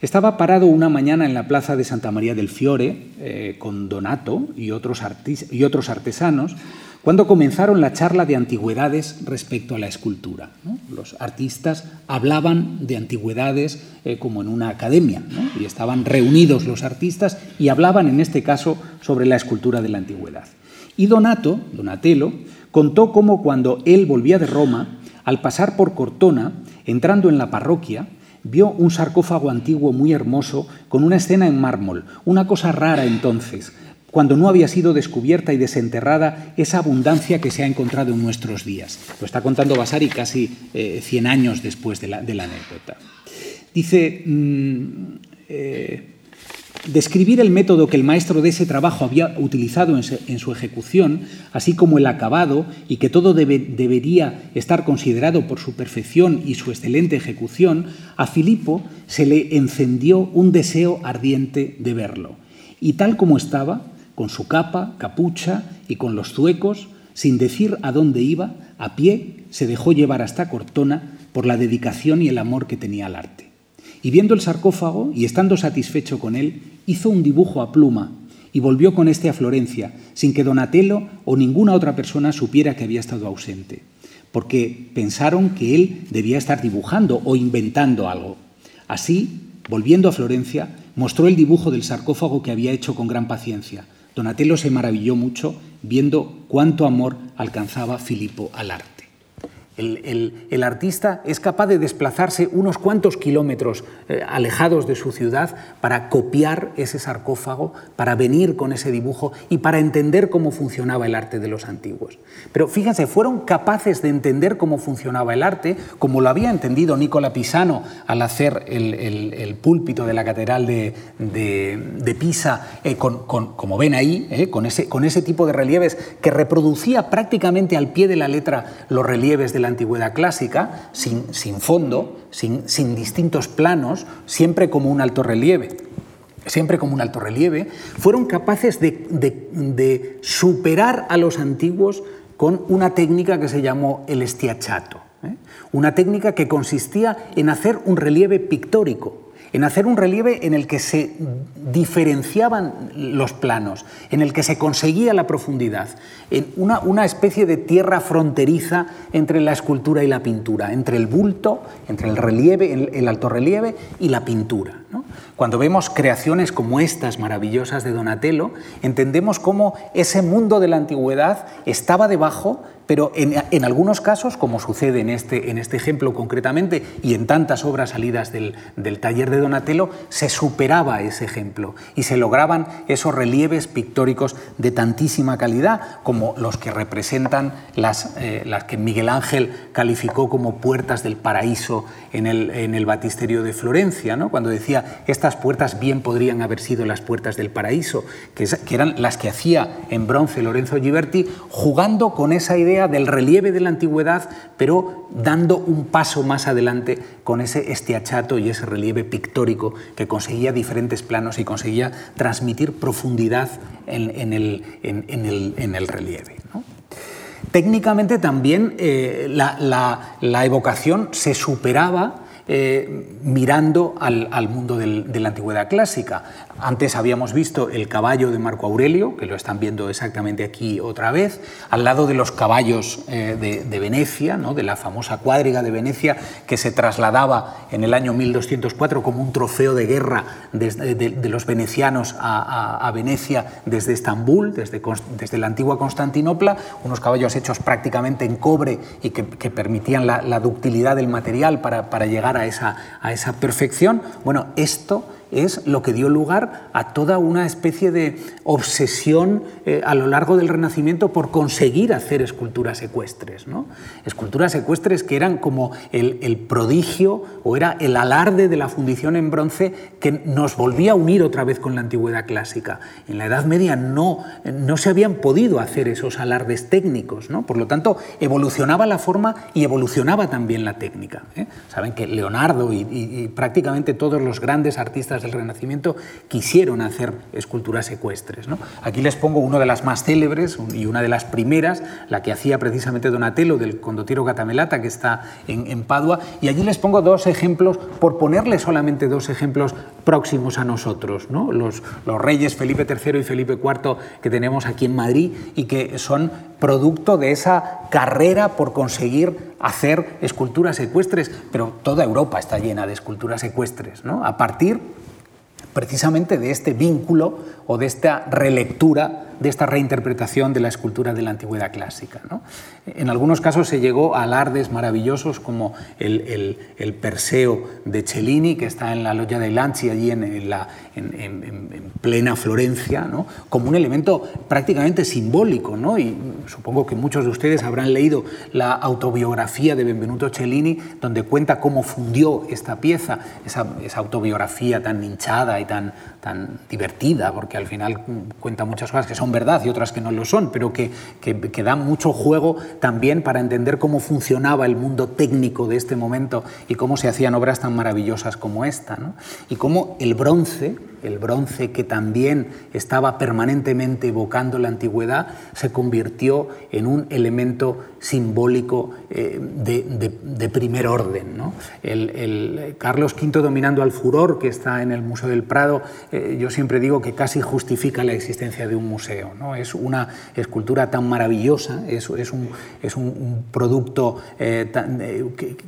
Speaker 2: estaba parado una mañana en la plaza de Santa María del Fiore con Donato y otros, y otros artesanos cuando comenzaron la charla de antigüedades respecto a la escultura. Los artistas hablaban de antigüedades eh, como en una academia, y estaban reunidos los artistas y hablaban en este caso sobre la escultura de la antigüedad. Y Donato, Donatello, contó cómo cuando él volvía de Roma, al pasar por Cortona, entrando en la parroquia, vio un sarcófago antiguo muy hermoso con una escena en mármol, una cosa rara entonces, cuando no había sido descubierta y desenterrada esa abundancia que se ha encontrado en nuestros días. Lo está contando Vasari casi 100 eh, años después de la, anécdota. Dice, mm, eh, describir el método que el maestro de ese trabajo había utilizado en, su ejecución, así como el acabado, y que todo debería estar considerado por su perfección y su excelente ejecución, a Filipo se le encendió un deseo ardiente de verlo. Y tal como estaba, con su capa, capucha y con los zuecos, sin decir a dónde iba, a pie se dejó llevar hasta Cortona por la dedicación y el amor que tenía al arte. Y viendo el sarcófago y estando satisfecho con él, hizo un dibujo a pluma y volvió con este a Florencia, sin que Donatello o ninguna otra persona supiera que había estado ausente, porque pensaron que él debía estar dibujando o inventando algo. Así, volviendo a Florencia, mostró el dibujo del sarcófago que había hecho con gran paciencia, Donatello se maravilló mucho viendo cuánto amor alcanzaba Filipo al arte. El, artista es capaz de desplazarse unos cuantos kilómetros eh, alejados de su ciudad para copiar ese sarcófago, para venir con ese dibujo y para entender cómo funcionaba el arte de los antiguos. Pero fíjense, fueron capaces de entender cómo funcionaba el arte, como lo había entendido Nicola Pisano al hacer el, púlpito de la Catedral de, Pisa, eh, como ven ahí, eh, con, ese, con ese tipo de relieves que reproducía prácticamente al pie de la letra los relieves de la antigüedad clásica, sin, sin fondo, sin, sin, distintos planos, siempre como un alto relieve. Siempre como un alto relieve, fueron capaces de, de, superar a los antiguos con una técnica que se llamó el estiachato. ¿eh? Una técnica que consistía en hacer un relieve pictórico, en hacer un relieve en el que se diferenciaban los planos, en el que se conseguía la profundidad, en una, especie de tierra fronteriza entre la escultura y la pintura, entre el bulto, entre el relieve, el, el alto relieve y la pintura. Cuando vemos creaciones como estas maravillosas de Donatello, entendemos cómo ese mundo de la antigüedad estaba debajo, pero en, algunos casos, como sucede en este, en este, ejemplo concretamente y en tantas obras salidas del, taller de Donatello, se superaba ese ejemplo y se lograban esos relieves pictóricos de tantísima calidad como los que representan las, eh, las que Miguel Ángel calificó como puertas del paraíso en el, en el batisterio de Florencia, ¿no? cuando decía, estas puertas bien podrían haber sido las puertas del paraíso, que, eran las que hacía en bronce Lorenzo Giberti, jugando con esa idea del relieve de la antigüedad, pero dando un paso más adelante con ese estiachato y ese relieve pictórico que conseguía diferentes planos y conseguía transmitir profundidad en, el, relieve. Técnicamente también eh, la evocación se superaba eh, mirando al, mundo de la antigüedad clásica. Antes habíamos visto el caballo de Marco Aurelio, que lo están viendo exactamente aquí otra vez, al lado de los caballos eh, de, Venecia, ¿no? de la famosa cuadriga de Venecia, que se trasladaba en el año 1204 como un trofeo de guerra de, los venecianos a, Venecia desde Estambul, desde, la antigua Constantinopla, unos caballos hechos prácticamente en cobre y que, permitían la, ductilidad del material para, para llegar a esa, a esa perfección, bueno, esto es lo que dio lugar a toda una especie de obsesión eh, a lo largo del Renacimiento por conseguir hacer esculturas ecuestres. ¿no? Esculturas ecuestres que eran como el, el, prodigio o era el alarde de la fundición en bronce que nos volvía a unir otra vez con la antigüedad clásica. En la Edad Media no, no se habían podido hacer esos alardes técnicos, ¿no? por lo tanto evolucionaba la forma y evolucionaba también la técnica. ¿eh? Saben que Leonardo y, y prácticamente todos los grandes artistas del Renacimiento quisieron hacer esculturas ecuestres. ¿no? Aquí les pongo una de las más célebres y una de las primeras, la que hacía precisamente Donatello del Condottiero Catamelata, que está en, Padua, y allí les pongo dos ejemplos, por ponerles solamente dos ejemplos próximos a nosotros, ¿no? los, los reyes Felipe III y Felipe IV que tenemos aquí en Madrid y que son producto de esa carrera por conseguir hacer esculturas ecuestres, pero toda Europa está llena de esculturas ecuestres, ¿no? a partir precisamente de este vínculo o de esta relectura de esta reinterpretación de la escultura de la antigüedad clásica. En algunos casos se llegó a alardes maravillosos como el, Perseo de Cellini, que está en la Loggia dei Lanci, allí en, la, en, plena Florencia, ¿no? como un elemento prácticamente simbólico. ¿no? Y supongo que muchos de ustedes habrán leído la autobiografía de Benvenuto Cellini, donde cuenta cómo fundió esta pieza, esa, esa autobiografía tan hinchada y tan, tan divertida, porque al final cuenta muchas cosas que son verdad y otras que no lo son, pero que, que, dan mucho juego también para entender cómo funcionaba el mundo técnico de este momento y cómo se hacían obras tan maravillosas como esta. ¿no? Y cómo el bronce, el bronce que también estaba permanentemente evocando la antigüedad, se convirtió en un elemento simbólico eh, de, primer orden. Carlos V dominando al furor, que está en el Museo del Prado, eh, yo siempre digo que casi justifica la existencia de un museo. ¿no? Es una escultura tan maravillosa, es, un, producto eh,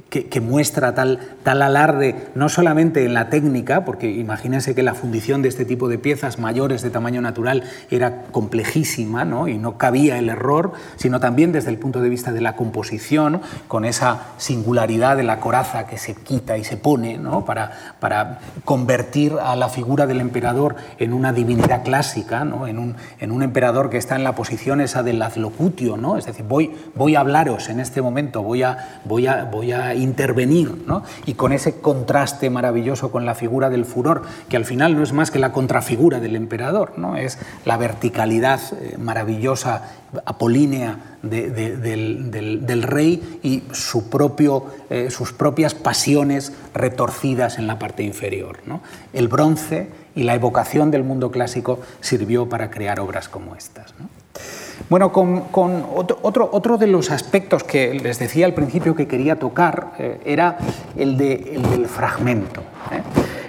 Speaker 2: que, que, muestra tal, tal alarde, no solamente en la técnica, porque imagínense que la fundición de este tipo de piezas mayores de tamaño natural era complejísima ¿no? y no cabía el error, sino también desde el punto de vista de la composición, con esa singularidad de la coraza que se quita y se pone, ¿no? para, para convertir a la figura del emperador en una divinidad clásica, ¿no? en, un, en un emperador que está en la posición esa del azlocutio, ¿no? es decir, voy, voy a hablaros en este momento, voy a, voy a, voy a intervenir, ¿no? y con ese contraste maravilloso con la figura del furor, que al final no es más que la contrafigura del emperador, ¿no? es la verticalidad eh, maravillosa apolínea del, rey y su propio, eh, sus propias pasiones retorcidas en la parte inferior. El bronce y la evocación del mundo clásico sirvió para crear obras como estas. Bueno, con, otro, otro, de los aspectos que les decía al principio que quería tocar eh, era el, del fragmento.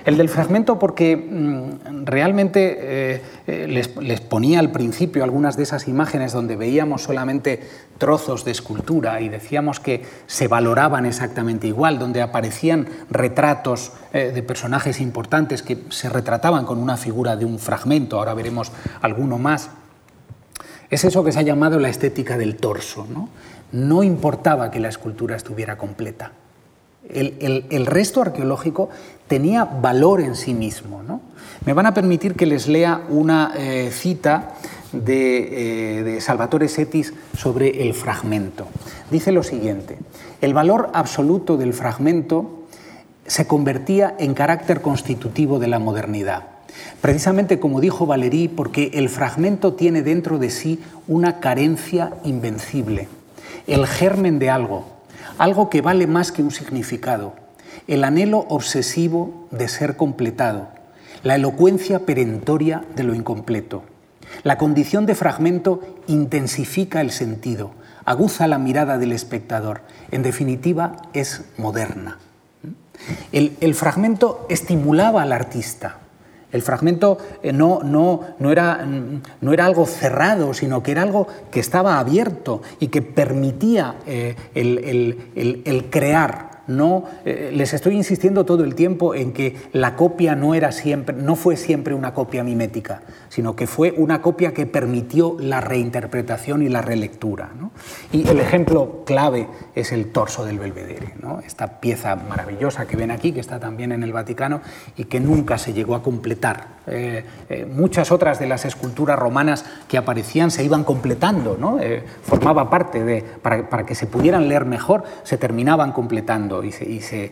Speaker 2: El del fragmento porque mm, realmente eh, eh, les, ponía al principio algunas de esas imágenes donde veíamos solamente trozos de escultura y decíamos que se valoraban exactamente igual, donde aparecían retratos eh, de personajes importantes que se retrataban con una figura de un fragmento, ahora veremos alguno más. Es eso que se ha llamado la estética del torso. No, no importaba que la escultura estuviera completa. El, resto arqueológico tenía valor en sí mismo. ¿no? Me van a permitir que les lea una eh, cita de, eh, de, Salvatore Setis sobre el fragmento. Dice lo siguiente, el valor absoluto del fragmento se convertía en carácter constitutivo de la modernidad. Precisamente como dijo Valéry, porque el fragmento tiene dentro de sí una carencia invencible, el germen de algo, algo que vale más que un significado, el anhelo obsesivo de ser completado, la elocuencia perentoria de lo incompleto. La condición de fragmento intensifica el sentido, aguza la mirada del espectador, en definitiva es moderna. El, el fragmento estimulaba al artista, el fragmento eh, no, no, no, era, no, era, algo cerrado, sino que era algo que estaba abierto y que permitía eh, el, crear no, eh, les estoy insistiendo todo el tiempo en que la copia no, era siempre, no fue siempre una copia mimética, sino que fue una copia que permitió la reinterpretación y la relectura. Y el ejemplo clave es el torso del Belvedere, esta pieza maravillosa que ven aquí, que está también en el Vaticano y que nunca se llegó a completar. Eh, eh, muchas otras de las esculturas romanas que aparecían se iban completando, ¿no? formaba parte de, para, para que se pudieran leer mejor, se terminaban completando y, se,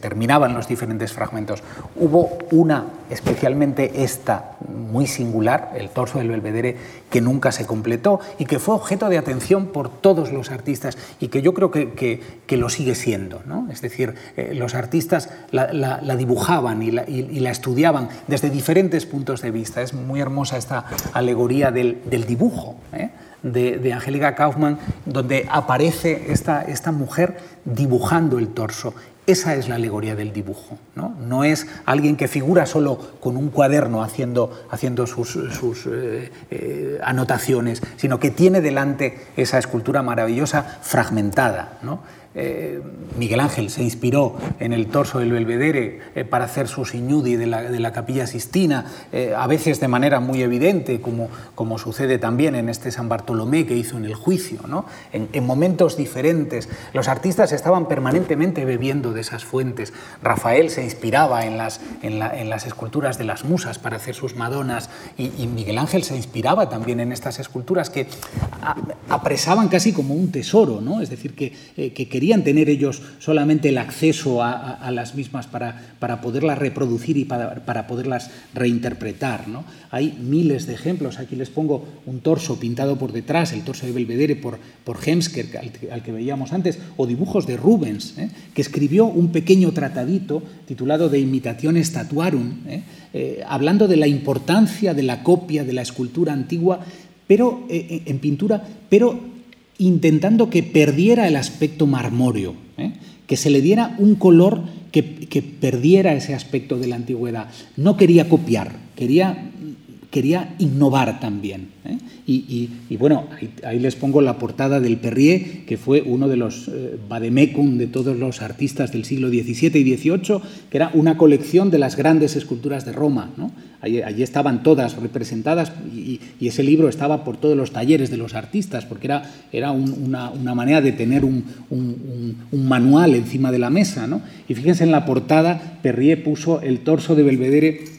Speaker 2: terminaban los diferentes fragmentos. Hubo una, especialmente esta, muy singular, el torso del Belvedere, que nunca se completó y que fue objeto de atención por todos los artistas y que yo creo que, lo sigue siendo. ¿no? Es decir, eh, los artistas la, dibujaban y la, estudiaban desde diferentes puntos de vista. Es muy hermosa esta alegoría del, dibujo. ¿eh? de, Angélica Kaufmann, donde aparece esta, esta mujer dibujando el torso. Esa es la alegoría del dibujo. No, no es alguien que figura solo con un cuaderno haciendo, haciendo sus, sus eh, eh, anotaciones, sino que tiene delante esa escultura maravillosa fragmentada. ¿no? Eh, Miguel Ángel se inspiró en el torso del Belvedere eh, para hacer su Signudi de la, Capilla Sistina, eh, a veces de manera muy evidente, como, como sucede también en este San Bartolomé que hizo en el juicio. ¿no? En, momentos diferentes, los artistas estaban permanentemente bebiendo de esas fuentes. Rafael se inspiraba en las, en, las esculturas de las musas para hacer sus Madonas y, Miguel Ángel se inspiraba también en estas esculturas que apresaban casi como un tesoro, ¿no? es decir, que, que querían tener ellos solamente el acceso a, las mismas para, para, poderlas reproducir y para, poderlas reinterpretar. ¿no? Hay miles de ejemplos. Aquí les pongo un torso pintado por detrás, el torso de Belvedere por, por Hemsker, al, que veíamos antes, o dibujos de Rubens, ¿eh? que escribió un pequeño tratadito titulado De Imitación Statuarum, ¿eh? Eh, hablando de la importancia de la copia de la escultura antigua pero en pintura, pero intentando que perdiera el aspecto marmóreo, ¿eh? que se le diera un color que, perdiera ese aspecto de la antigüedad. No quería copiar, quería, quería innovar también. ¿eh? Y, bueno, ahí, les pongo la portada del Perrier, que fue uno de los eh, vademecum de todos los artistas del siglo XVII y XVIII, que era una colección de las grandes esculturas de Roma. Allí, estaban todas representadas y, ese libro estaba por todos los talleres de los artistas, porque era, era una, manera de tener un, manual encima de la mesa. Y fíjense en la portada, Perrier puso el torso de Belvedere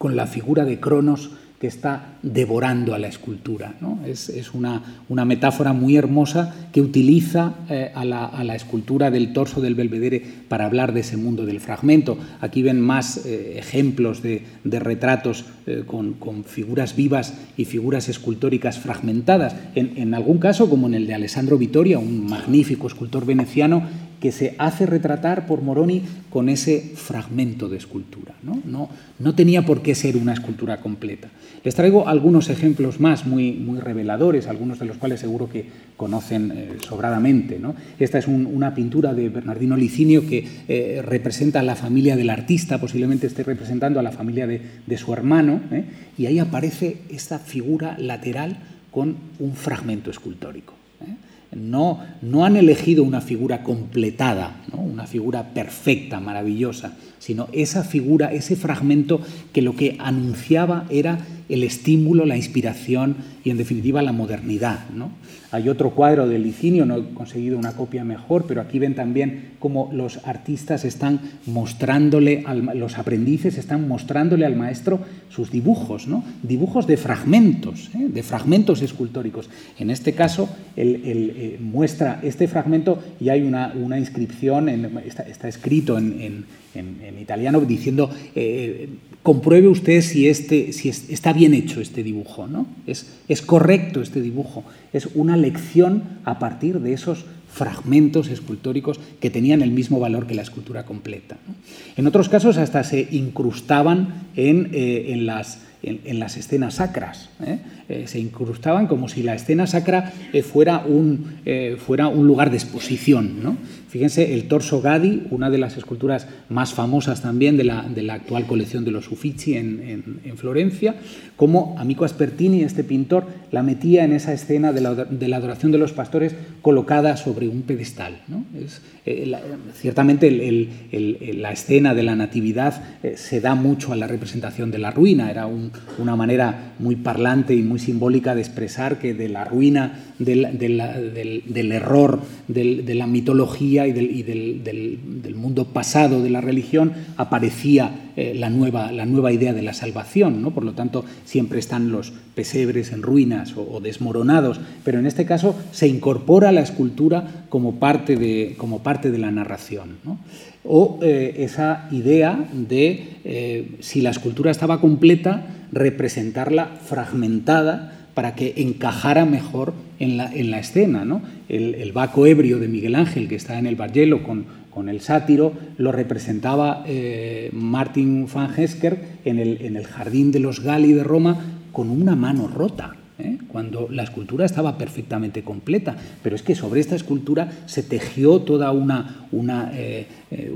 Speaker 2: con la figura de Cronos que está devorando a la escultura. Es, una, metáfora muy hermosa que utiliza eh, a, la, escultura del torso del Belvedere para hablar de ese mundo del fragmento. Aquí ven más eh, ejemplos de, retratos eh, con, figuras vivas y figuras escultóricas fragmentadas. En, en algún caso, como en el de Alessandro Vittoria, un magnífico escultor veneciano, que se hace retratar por Moroni con ese fragmento de escultura. ¿no? No, no tenía por qué ser una escultura completa. Les traigo algunos ejemplos más muy, muy reveladores, algunos de los cuales seguro que conocen eh, sobradamente. ¿no? Esta es una pintura de Bernardino Licinio que eh, representa a la familia del artista, posiblemente esté representando a la familia de, de su hermano, ¿eh? y ahí aparece esta figura lateral con un fragmento escultórico no, no han elegido una figura completada, una figura perfecta, maravillosa, sino esa figura, ese fragmento que lo que anunciaba era el estímulo, la inspiración y en definitiva la modernidad. ¿no? Hay otro cuadro de Licinio, no he conseguido una copia mejor, pero aquí ven también cómo los artistas están mostrándole, los aprendices están mostrándole al maestro sus dibujos, ¿no? dibujos de fragmentos, ¿eh? de fragmentos escultóricos. En este caso, él, eh, muestra este fragmento y hay una, inscripción, está, escrito en, italiano diciendo, eh, compruebe usted si, este, si está bien hecho este dibujo, ¿no? es, es correcto este dibujo, es una lección a partir de esos fragmentos escultóricos que tenían el mismo valor que la escultura completa. En otros casos hasta se incrustaban en, eh, las, en, las, escenas sacras. ¿eh? eh, se incrustaban como si la escena sacra fuera, un, fuera un lugar de exposición. ¿no? Fíjense, el torso Gadi, una de las esculturas más famosas también de la, de la actual colección de los Uffizi en, en, Florencia, como Amico Aspertini, este pintor, la metía en esa escena de la, de la adoración de los pastores colocada sobre un pedestal. ¿no? Es, eh, ciertamente el, el, la escena de la Natividad eh, se da mucho a la representación de la ruina, era un, una manera muy parlante y muy simbólica de expresar que de la ruina, del, del, del error, de la mitología, y del, mundo pasado de la religión aparecía eh, la, nueva, la nueva idea de la salvación. ¿no? Por lo tanto, siempre están los pesebres en ruinas o, desmoronados, pero en este caso se incorpora la escultura como parte de, como parte de la narración. O eh, esa idea de, eh, si la escultura estaba completa, representarla fragmentada para que encajara mejor en la, en la escena. ¿no? El, el, Baco ebrio de Miguel Ángel, que está en el Bargello con, el sátiro, lo representaba eh, Martin van Hesker en el, Jardín de los Gali de Roma con una mano rota. ¿eh? cuando la escultura estaba perfectamente completa. Pero es que sobre esta escultura se tejió toda una, una, eh, eh,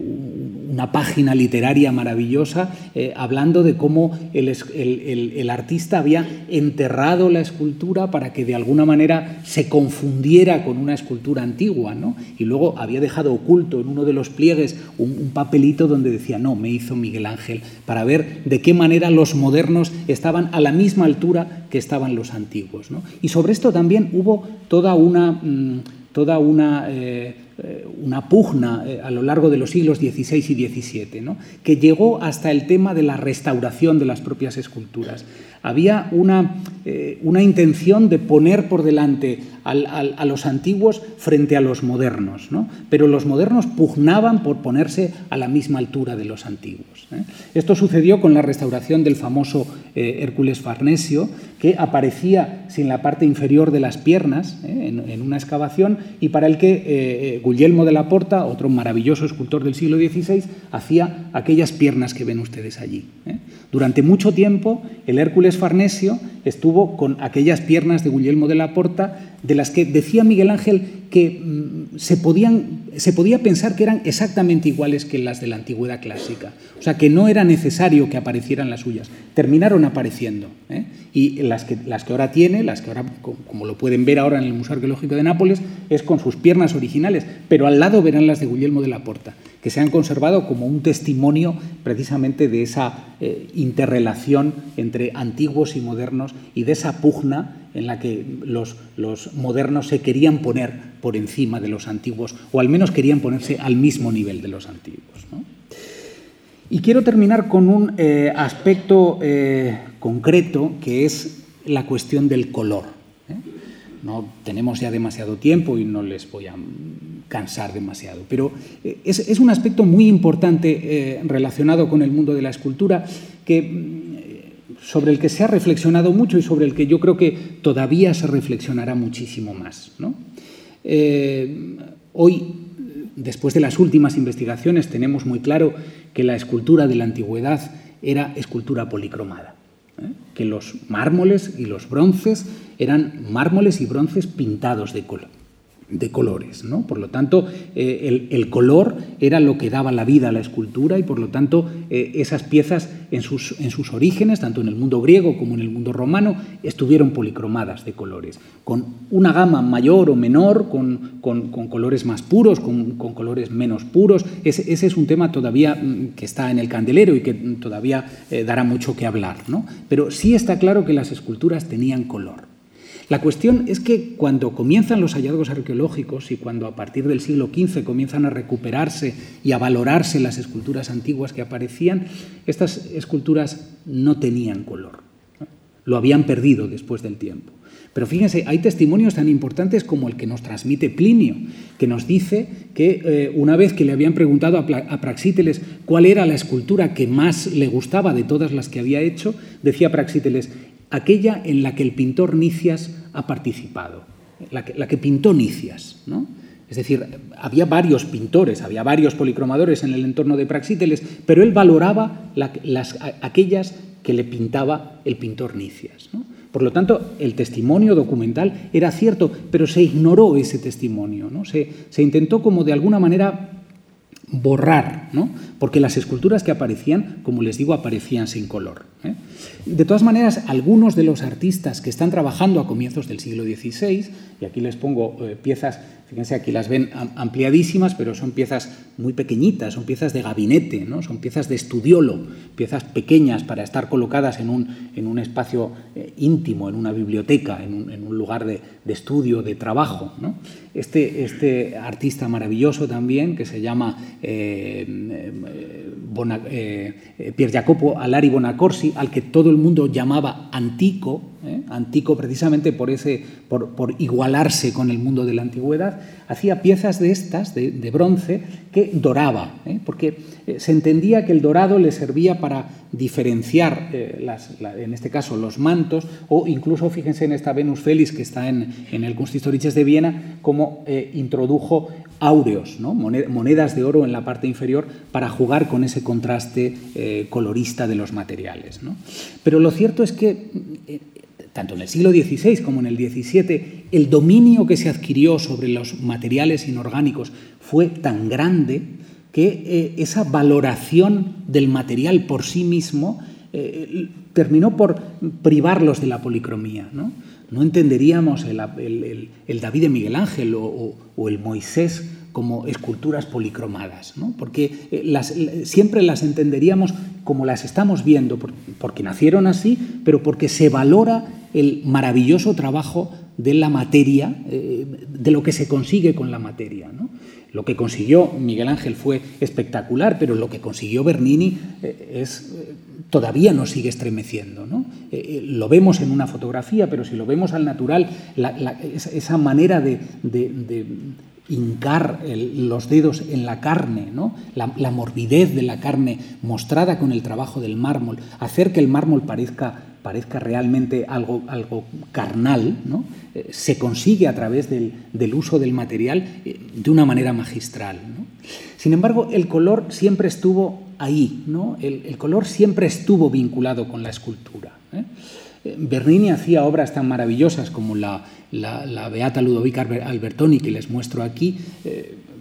Speaker 2: una página literaria maravillosa hablando de cómo el, el, el, artista había enterrado la escultura para que de alguna manera se confundiera con una escultura antigua. ¿no? Y luego había dejado oculto en uno de los pliegues un, papelito donde decía, no, me hizo Miguel Ángel, para ver de qué manera los modernos estaban a la misma altura que estaban los antiguos. Y sobre esto también hubo toda una, mm, toda una, eh, eh, una pugna eh, a lo largo de los siglos XVI y XVII, que llegó hasta el tema de la restauración de las propias esculturas. Había una, una intención de poner por delante a los antiguos frente a los modernos, ¿no? pero los modernos pugnaban por ponerse a la misma altura de los antiguos. ¿eh? Esto sucedió con la restauración del famoso eh, Hércules Farnesio, que aparecía sin la parte inferior de las piernas ¿eh? en, una excavación y para el que Guglielmo de la Porta, otro maravilloso escultor del siglo XVI, hacía aquellas piernas que ven ustedes allí. Durante mucho tiempo el Hércules Farnesio estuvo con aquellas piernas de Guglielmo de la Porta de las que decía Miguel Ángel que mm, se, podían, se podía pensar que eran exactamente iguales que las de la antigüedad clásica. O sea, que no era necesario que aparecieran las suyas. Terminaron apareciendo. ¿eh? Y las que, las que ahora tiene, las que ahora, como lo pueden ver ahora en el Museo Arqueológico de Nápoles, es con sus piernas originales, pero al lado verán las de Guillermo de la Porta, que se han conservado como un testimonio precisamente de esa eh, interrelación entre antiguos y modernos y de esa pugna en la que los, los, modernos se querían poner por encima de los antiguos, o al menos querían ponerse al mismo nivel de los antiguos. Y quiero terminar con un eh, aspecto eh, concreto que es la cuestión del color. ¿eh? No tenemos ya demasiado tiempo y no les voy a cansar demasiado, pero es, es un aspecto muy importante relacionado con el mundo de la escultura que sobre el que se ha reflexionado mucho y sobre el que yo creo que todavía se reflexionará muchísimo más. Eh, hoy, después de las últimas investigaciones, tenemos muy claro que la escultura de la antigüedad era escultura policromada, ¿eh? que los mármoles y los bronces eran mármoles y bronces pintados de color de colores. ¿no? Por lo tanto, eh, el, color era lo que daba la vida a la escultura y por lo tanto eh, esas piezas en sus, en sus, orígenes, tanto en el mundo griego como en el mundo romano, estuvieron policromadas de colores, con una gama mayor o menor, con, con, colores más puros, con, colores menos puros. Ese, ese, es un tema todavía mm, que está en el candelero y que todavía eh, dará mucho que hablar. ¿no? Pero sí está claro que las esculturas tenían color. La cuestión es que cuando comienzan los hallazgos arqueológicos y cuando a partir del siglo XV comienzan a recuperarse y a valorarse las esculturas antiguas que aparecían, estas esculturas no tenían color. Lo habían perdido después del tiempo. Pero fíjense, hay testimonios tan importantes como el que nos transmite Plinio, que nos dice que eh, una vez que le habían preguntado a, Praxíteles cuál era la escultura que más le gustaba de todas las que había hecho, decía Praxíteles, aquella en la que el pintor Nicias ha participado, la que, pintó Nicias. ¿no? Es decir, había varios pintores, había varios policromadores en el entorno de Praxíteles, pero él valoraba las, aquellas que le pintaba el pintor Nicias. Por lo tanto, el testimonio documental era cierto, pero se ignoró ese testimonio. ¿no? Se, se intentó como de alguna manera borrar, ¿no? porque las esculturas que aparecían, como les digo, aparecían sin color. ¿eh? De todas maneras, algunos de los artistas que están trabajando a comienzos del siglo XVI, y aquí les pongo eh, piezas Fíjense, aquí las ven ampliadísimas, pero son piezas muy pequeñitas, son piezas de gabinete, ¿no? son piezas de estudiolo, piezas pequeñas para estar colocadas en un, en un espacio eh, íntimo, en una biblioteca, en un, lugar de, estudio, de trabajo. Este, este, artista maravilloso también, que se llama eh, eh, Pier Jacopo Alari Bonacorsi, al que todo el mundo llamaba Antico, Antico precisamente por, ese, por, igualarse con el mundo de la antigüedad, hacía piezas de estas, de, bronce, que doraba, ¿eh? porque eh, se entendía que el dorado le servía para diferenciar, eh, en este caso, los mantos, o incluso, fíjense en esta Venus Félix que está en, el Kunsthistoriches de Viena, como introdujo áureos, monedas de oro en la parte inferior para jugar con ese contraste colorista de los materiales. Pero lo cierto es que tanto en el siglo XVI como en el XVII, el dominio que se adquirió sobre los materiales inorgánicos fue tan grande que eh, esa valoración del material por sí mismo eh, terminó por privarlos de la policromía. No, entenderíamos el, David de Miguel Ángel o, el Moisés como esculturas policromadas, porque eh, siempre las entenderíamos como las estamos viendo, porque nacieron así, pero porque se valora el maravilloso trabajo de la materia, eh, de lo que se consigue con la materia. Lo que consiguió Miguel Ángel fue espectacular, pero lo que consiguió Bernini eh, es, eh, todavía nos sigue estremeciendo. lo vemos en una fotografía, pero si lo vemos al natural, esa manera de, hincar los dedos en la carne, la, morbidez de la carne mostrada con el trabajo del mármol, hacer que el mármol parezca parezca realmente algo, algo carnal, ¿no? Eh, se consigue a través del, uso del material eh, de una manera magistral. Sin embargo, el color siempre estuvo ahí, ¿no? el, color siempre estuvo vinculado con la escultura. ¿eh? Bernini hacía obras tan maravillosas como la, la, Beata Ludovica Albertoni, que les muestro aquí,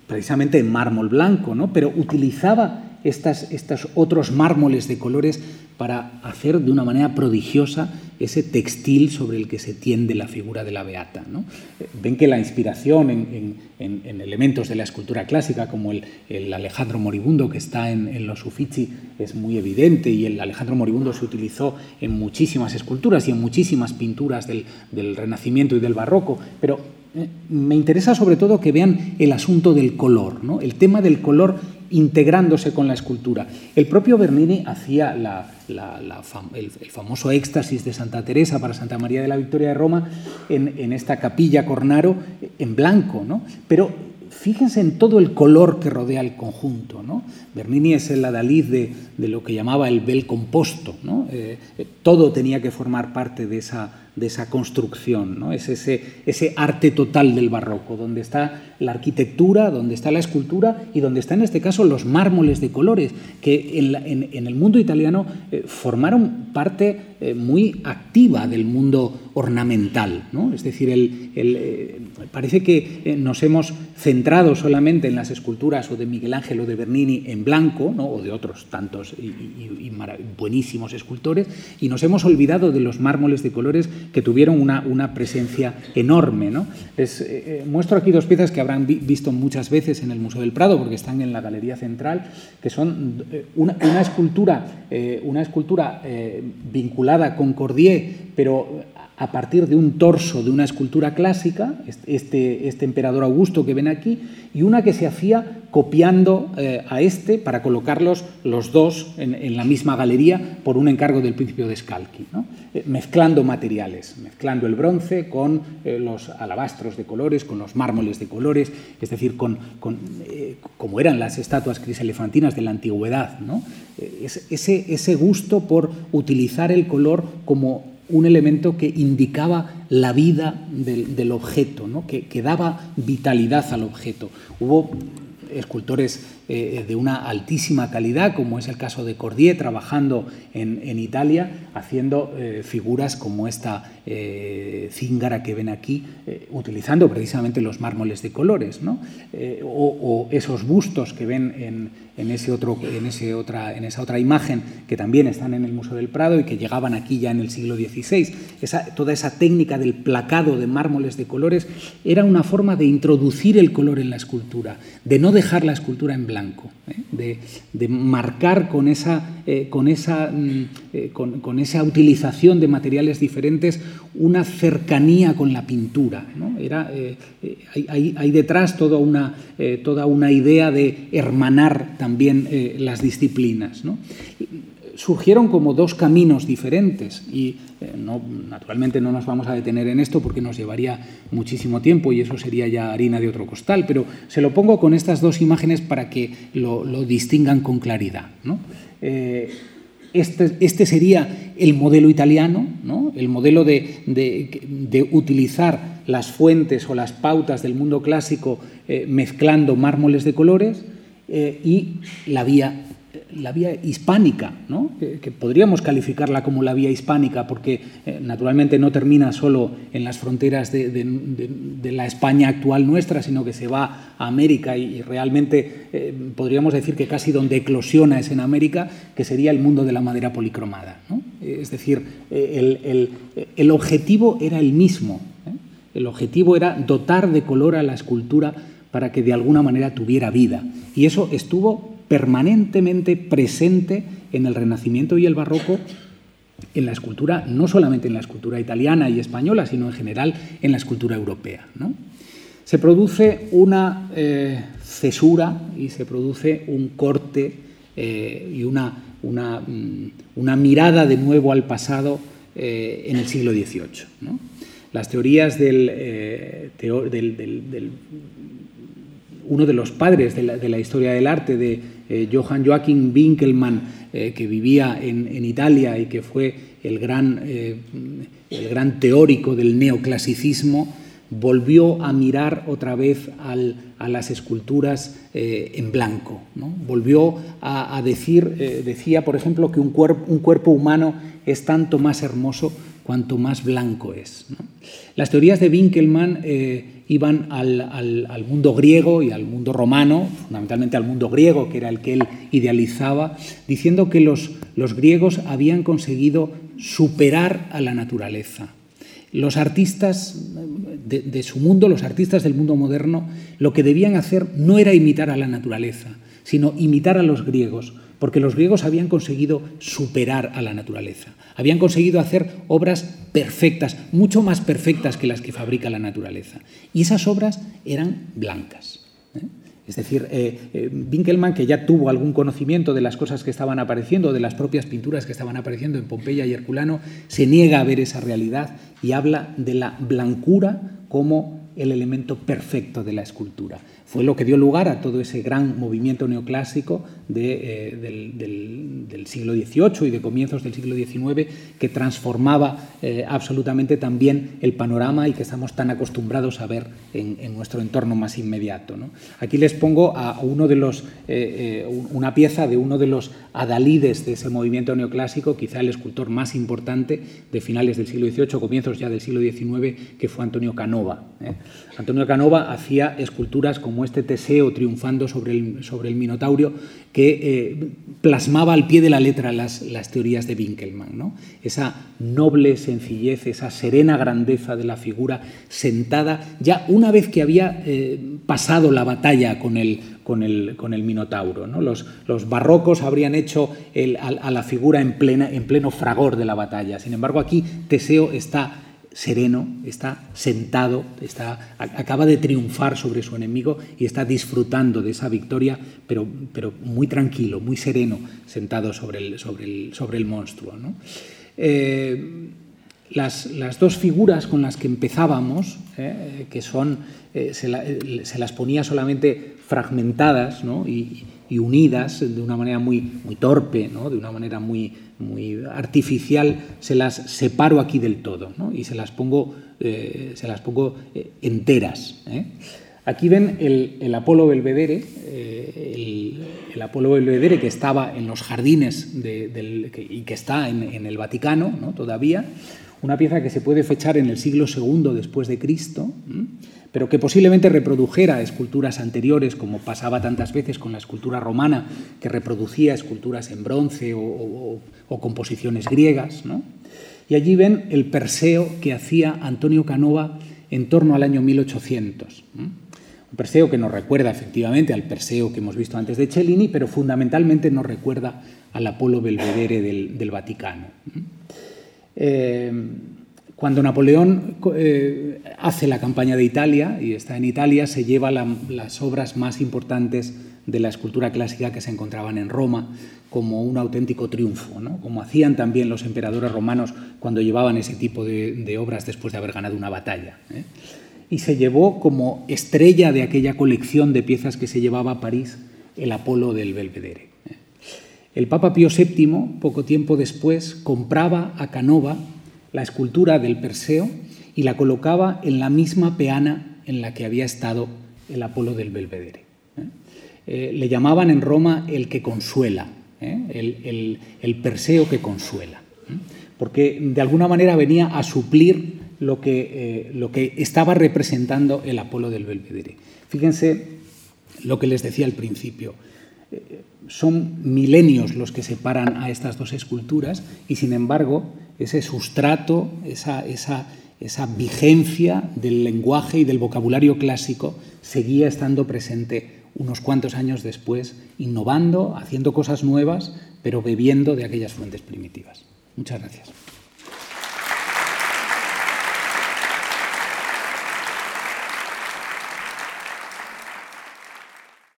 Speaker 2: precisamente en mármol blanco, ¿no? pero utilizaba estos otros mármoles de colores para hacer de una manera prodigiosa ese textil sobre el que se tiende la figura de la beata. ¿no? Eh, ven que la inspiración en, elementos de la escultura clásica, como el, Alejandro Moribundo que está en, los Uffizi, es muy evidente, y el Alejandro Moribundo se utilizó en muchísimas esculturas y en muchísimas pinturas del, Renacimiento y del Barroco, pero eh, me interesa sobre todo que vean el asunto del color, ¿no? el tema del color integrándose con la escultura. El propio Bernini hacía el, famoso éxtasis de Santa Teresa para Santa María de la Victoria de Roma en, esta capilla Cornaro en blanco, ¿no? pero fíjense en todo el color que rodea el conjunto. ¿no? Bernini es el adalid de, lo que llamaba el bel composto. ¿no? Eh, eh, todo tenía que formar parte de esa de esa construcción, ¿no? es ese, ese arte total del barroco, donde está la arquitectura, donde está la escultura y donde están en este caso los mármoles de colores, que en, el mundo italiano eh, formaron parte eh, muy activa del mundo ornamental. ¿no? Es decir, el, eh, parece que nos hemos centrado solamente en las esculturas o de Miguel Ángel o de Bernini en blanco, ¿no? o de otros tantos y buenísimos escultores, y nos hemos olvidado de los mármoles de colores que tuvieron una, una presencia enorme. ¿no? Eh, eh, muestro aquí dos piezas que habrán visto muchas veces en el Museo del Prado, porque están en la Galería Central, que son eh, una, una escultura, una escultura vinculada con Cordier, pero a partir de un torso de una escultura clásica, este, este emperador Augusto que ven aquí, y una que se hacía copiando eh, a este para colocarlos los dos en, la misma galería por un encargo del principio de Scalchi, eh, mezclando materiales, mezclando el bronce con eh, los alabastros de colores, con los mármoles de colores, es decir, con, como eran las estatuas criselefantinas de la antigüedad. ese, ese gusto por utilizar el color como un elemento que indicaba la vida del, objeto, ¿no? que, que, daba vitalidad al objeto. Hubo escultores eh, de una altísima calidad, como es el caso de Cordier, trabajando en, Italia, haciendo eh, figuras como esta eh, cíngara que ven aquí, utilizando precisamente los mármoles de colores, o, esos bustos que ven en, ese otro, en, ese otra, en esa otra imagen que también están en el Museo del Prado y que llegaban aquí ya en el siglo XVI. toda esa técnica del placado de mármoles de colores era una forma de introducir el color en la escultura, de no dejar la escultura en blanco, ¿eh? de, marcar con esa, eh, con, esa, mm, eh, con, esa, utilización de materiales diferentes una cercanía con la pintura. Era, hay, hay, detrás toda una, toda una idea de hermanar también las disciplinas surgieron como dos caminos diferentes y eh, no, naturalmente no nos vamos a detener en esto porque nos llevaría muchísimo tiempo y eso sería ya harina de otro costal, pero se lo pongo con estas dos imágenes para que lo, distingan con claridad. Eh, este, este, sería el modelo italiano, el modelo de, utilizar las fuentes o las pautas del mundo clásico eh, mezclando mármoles de colores y la vía la vía hispánica, que, podríamos calificarla como la vía hispánica, porque eh, naturalmente no termina solo en las fronteras de, la España actual nuestra, sino que se va a América y, realmente eh, podríamos decir que casi donde eclosiona es en América, que sería el mundo de la madera policromada. Es decir, eh, el, objetivo era el mismo. El objetivo era dotar de color a la escultura para que de alguna manera tuviera vida. Y eso estuvo permanentemente presente en el Renacimiento y el Barroco en la escultura, no solamente en la escultura italiana y española, sino en general en la escultura europea. Se produce una eh, cesura y se produce un corte eh, y una, mm, una, mirada de nuevo al pasado eh, en el siglo XVIII. Las teorías del, del, uno de los padres de la, de la historia del arte, de eh, Johann Joachim Winkelmann, eh, que vivía en, Italia y que fue el gran, eh, el gran teórico del neoclasicismo, volvió a mirar otra vez a las esculturas en blanco. Volvió a, decir, decía, por ejemplo, que un, un, cuerpo humano es tanto más hermoso cuanto más blanco es. Las teorías de Winkelmann iban al, mundo griego y al mundo romano, fundamentalmente al mundo griego, que era el que él idealizaba, diciendo que los, los griegos habían conseguido superar a la naturaleza. Los artistas de, su mundo, los artistas del mundo moderno, lo que debían hacer no era imitar a la naturaleza, sino imitar a los griegos, porque los griegos habían conseguido superar a la naturaleza, habían conseguido hacer obras perfectas, mucho más perfectas que las que fabrica la naturaleza. Y esas obras eran blancas. ¿eh? Es decir, eh, eh, Winkelmann, que ya tuvo algún conocimiento de las cosas que estaban apareciendo, de las propias pinturas que estaban apareciendo en Pompeya y Herculano, se niega a ver esa realidad y habla de la blancura como el elemento perfecto de la escultura fue lo que dio lugar a todo ese gran movimiento neoclásico eh, del, siglo XVIII y de comienzos del siglo XIX que transformaba eh, absolutamente también el panorama y que estamos tan acostumbrados a ver en, nuestro entorno más inmediato. Aquí les pongo a uno de los, eh, una pieza de uno de los adalides de ese movimiento neoclásico, quizá el escultor más importante de finales del siglo XVIII, comienzos ya del siglo XIX, que fue Antonio Canova. Antonio Canova hacía esculturas como este Teseo triunfando sobre el, sobre el Minotaurio, que eh, plasmaba al pie de la letra las, las teorías de Winkelmann. ¿no? Esa noble sencillez, esa serena grandeza de la figura sentada, ya una vez que había eh, pasado la batalla con el, con el, con el Minotauro. ¿no? Los, los, barrocos habrían hecho a, la figura en, plena, en pleno fragor de la batalla. Sin embargo, aquí Teseo está sereno, está sentado, está, acaba de triunfar sobre su enemigo y está disfrutando de esa victoria, pero, pero muy tranquilo, muy sereno, sentado sobre el, sobre el, sobre el monstruo. Eh, las, las, dos figuras con las que empezábamos, eh, que son, eh, se, las ponía solamente fragmentadas y, y, unidas de una manera muy, muy torpe, ¿no? de una manera muy, muy artificial, se las separo aquí del todo y se las pongo, eh, se las pongo eh, enteras. ¿eh? Aquí ven el, Apolo Belvedere, el, Apolo Belvedere que estaba en los jardines y que está en, el Vaticano ¿no? todavía, una pieza que se puede fechar en el siglo II después de Cristo, pero que posiblemente reprodujera esculturas anteriores, como pasaba tantas veces con la escultura romana, que reproducía esculturas en bronce o, composiciones griegas. Y allí ven el Perseo que hacía Antonio Canova en torno al año 1800. Un Perseo que nos recuerda efectivamente al Perseo que hemos visto antes de Cellini, pero fundamentalmente nos recuerda al Apolo Belvedere del, Vaticano. Eh, cuando Napoleón eh, hace la campaña de Italia y está en Italia, se lleva las obras más importantes de la escultura clásica que se encontraban en Roma como un auténtico triunfo, como hacían también los emperadores romanos cuando llevaban ese tipo de, obras después de haber ganado una batalla. ¿eh? y se llevó como estrella de aquella colección de piezas que se llevaba a París el Apolo del Belvedere. El Papa Pío VII, poco tiempo después, compraba a Canova la escultura del Perseo y la colocaba en la misma peana en la que había estado el Apolo del Belvedere. Eh, le llamaban en Roma el que consuela, ¿eh? el, Perseo que consuela, ¿eh? porque de alguna manera venía a suplir lo que, eh, lo que estaba representando el Apolo del Belvedere. Fíjense lo que les decía al principio. Son milenios los que separan a estas dos esculturas y, sin embargo, ese sustrato, esa, esa, esa vigencia del lenguaje y del vocabulario clásico seguía estando presente unos cuantos años después, innovando, haciendo cosas nuevas, pero bebiendo de aquellas fuentes primitivas. Muchas gracias.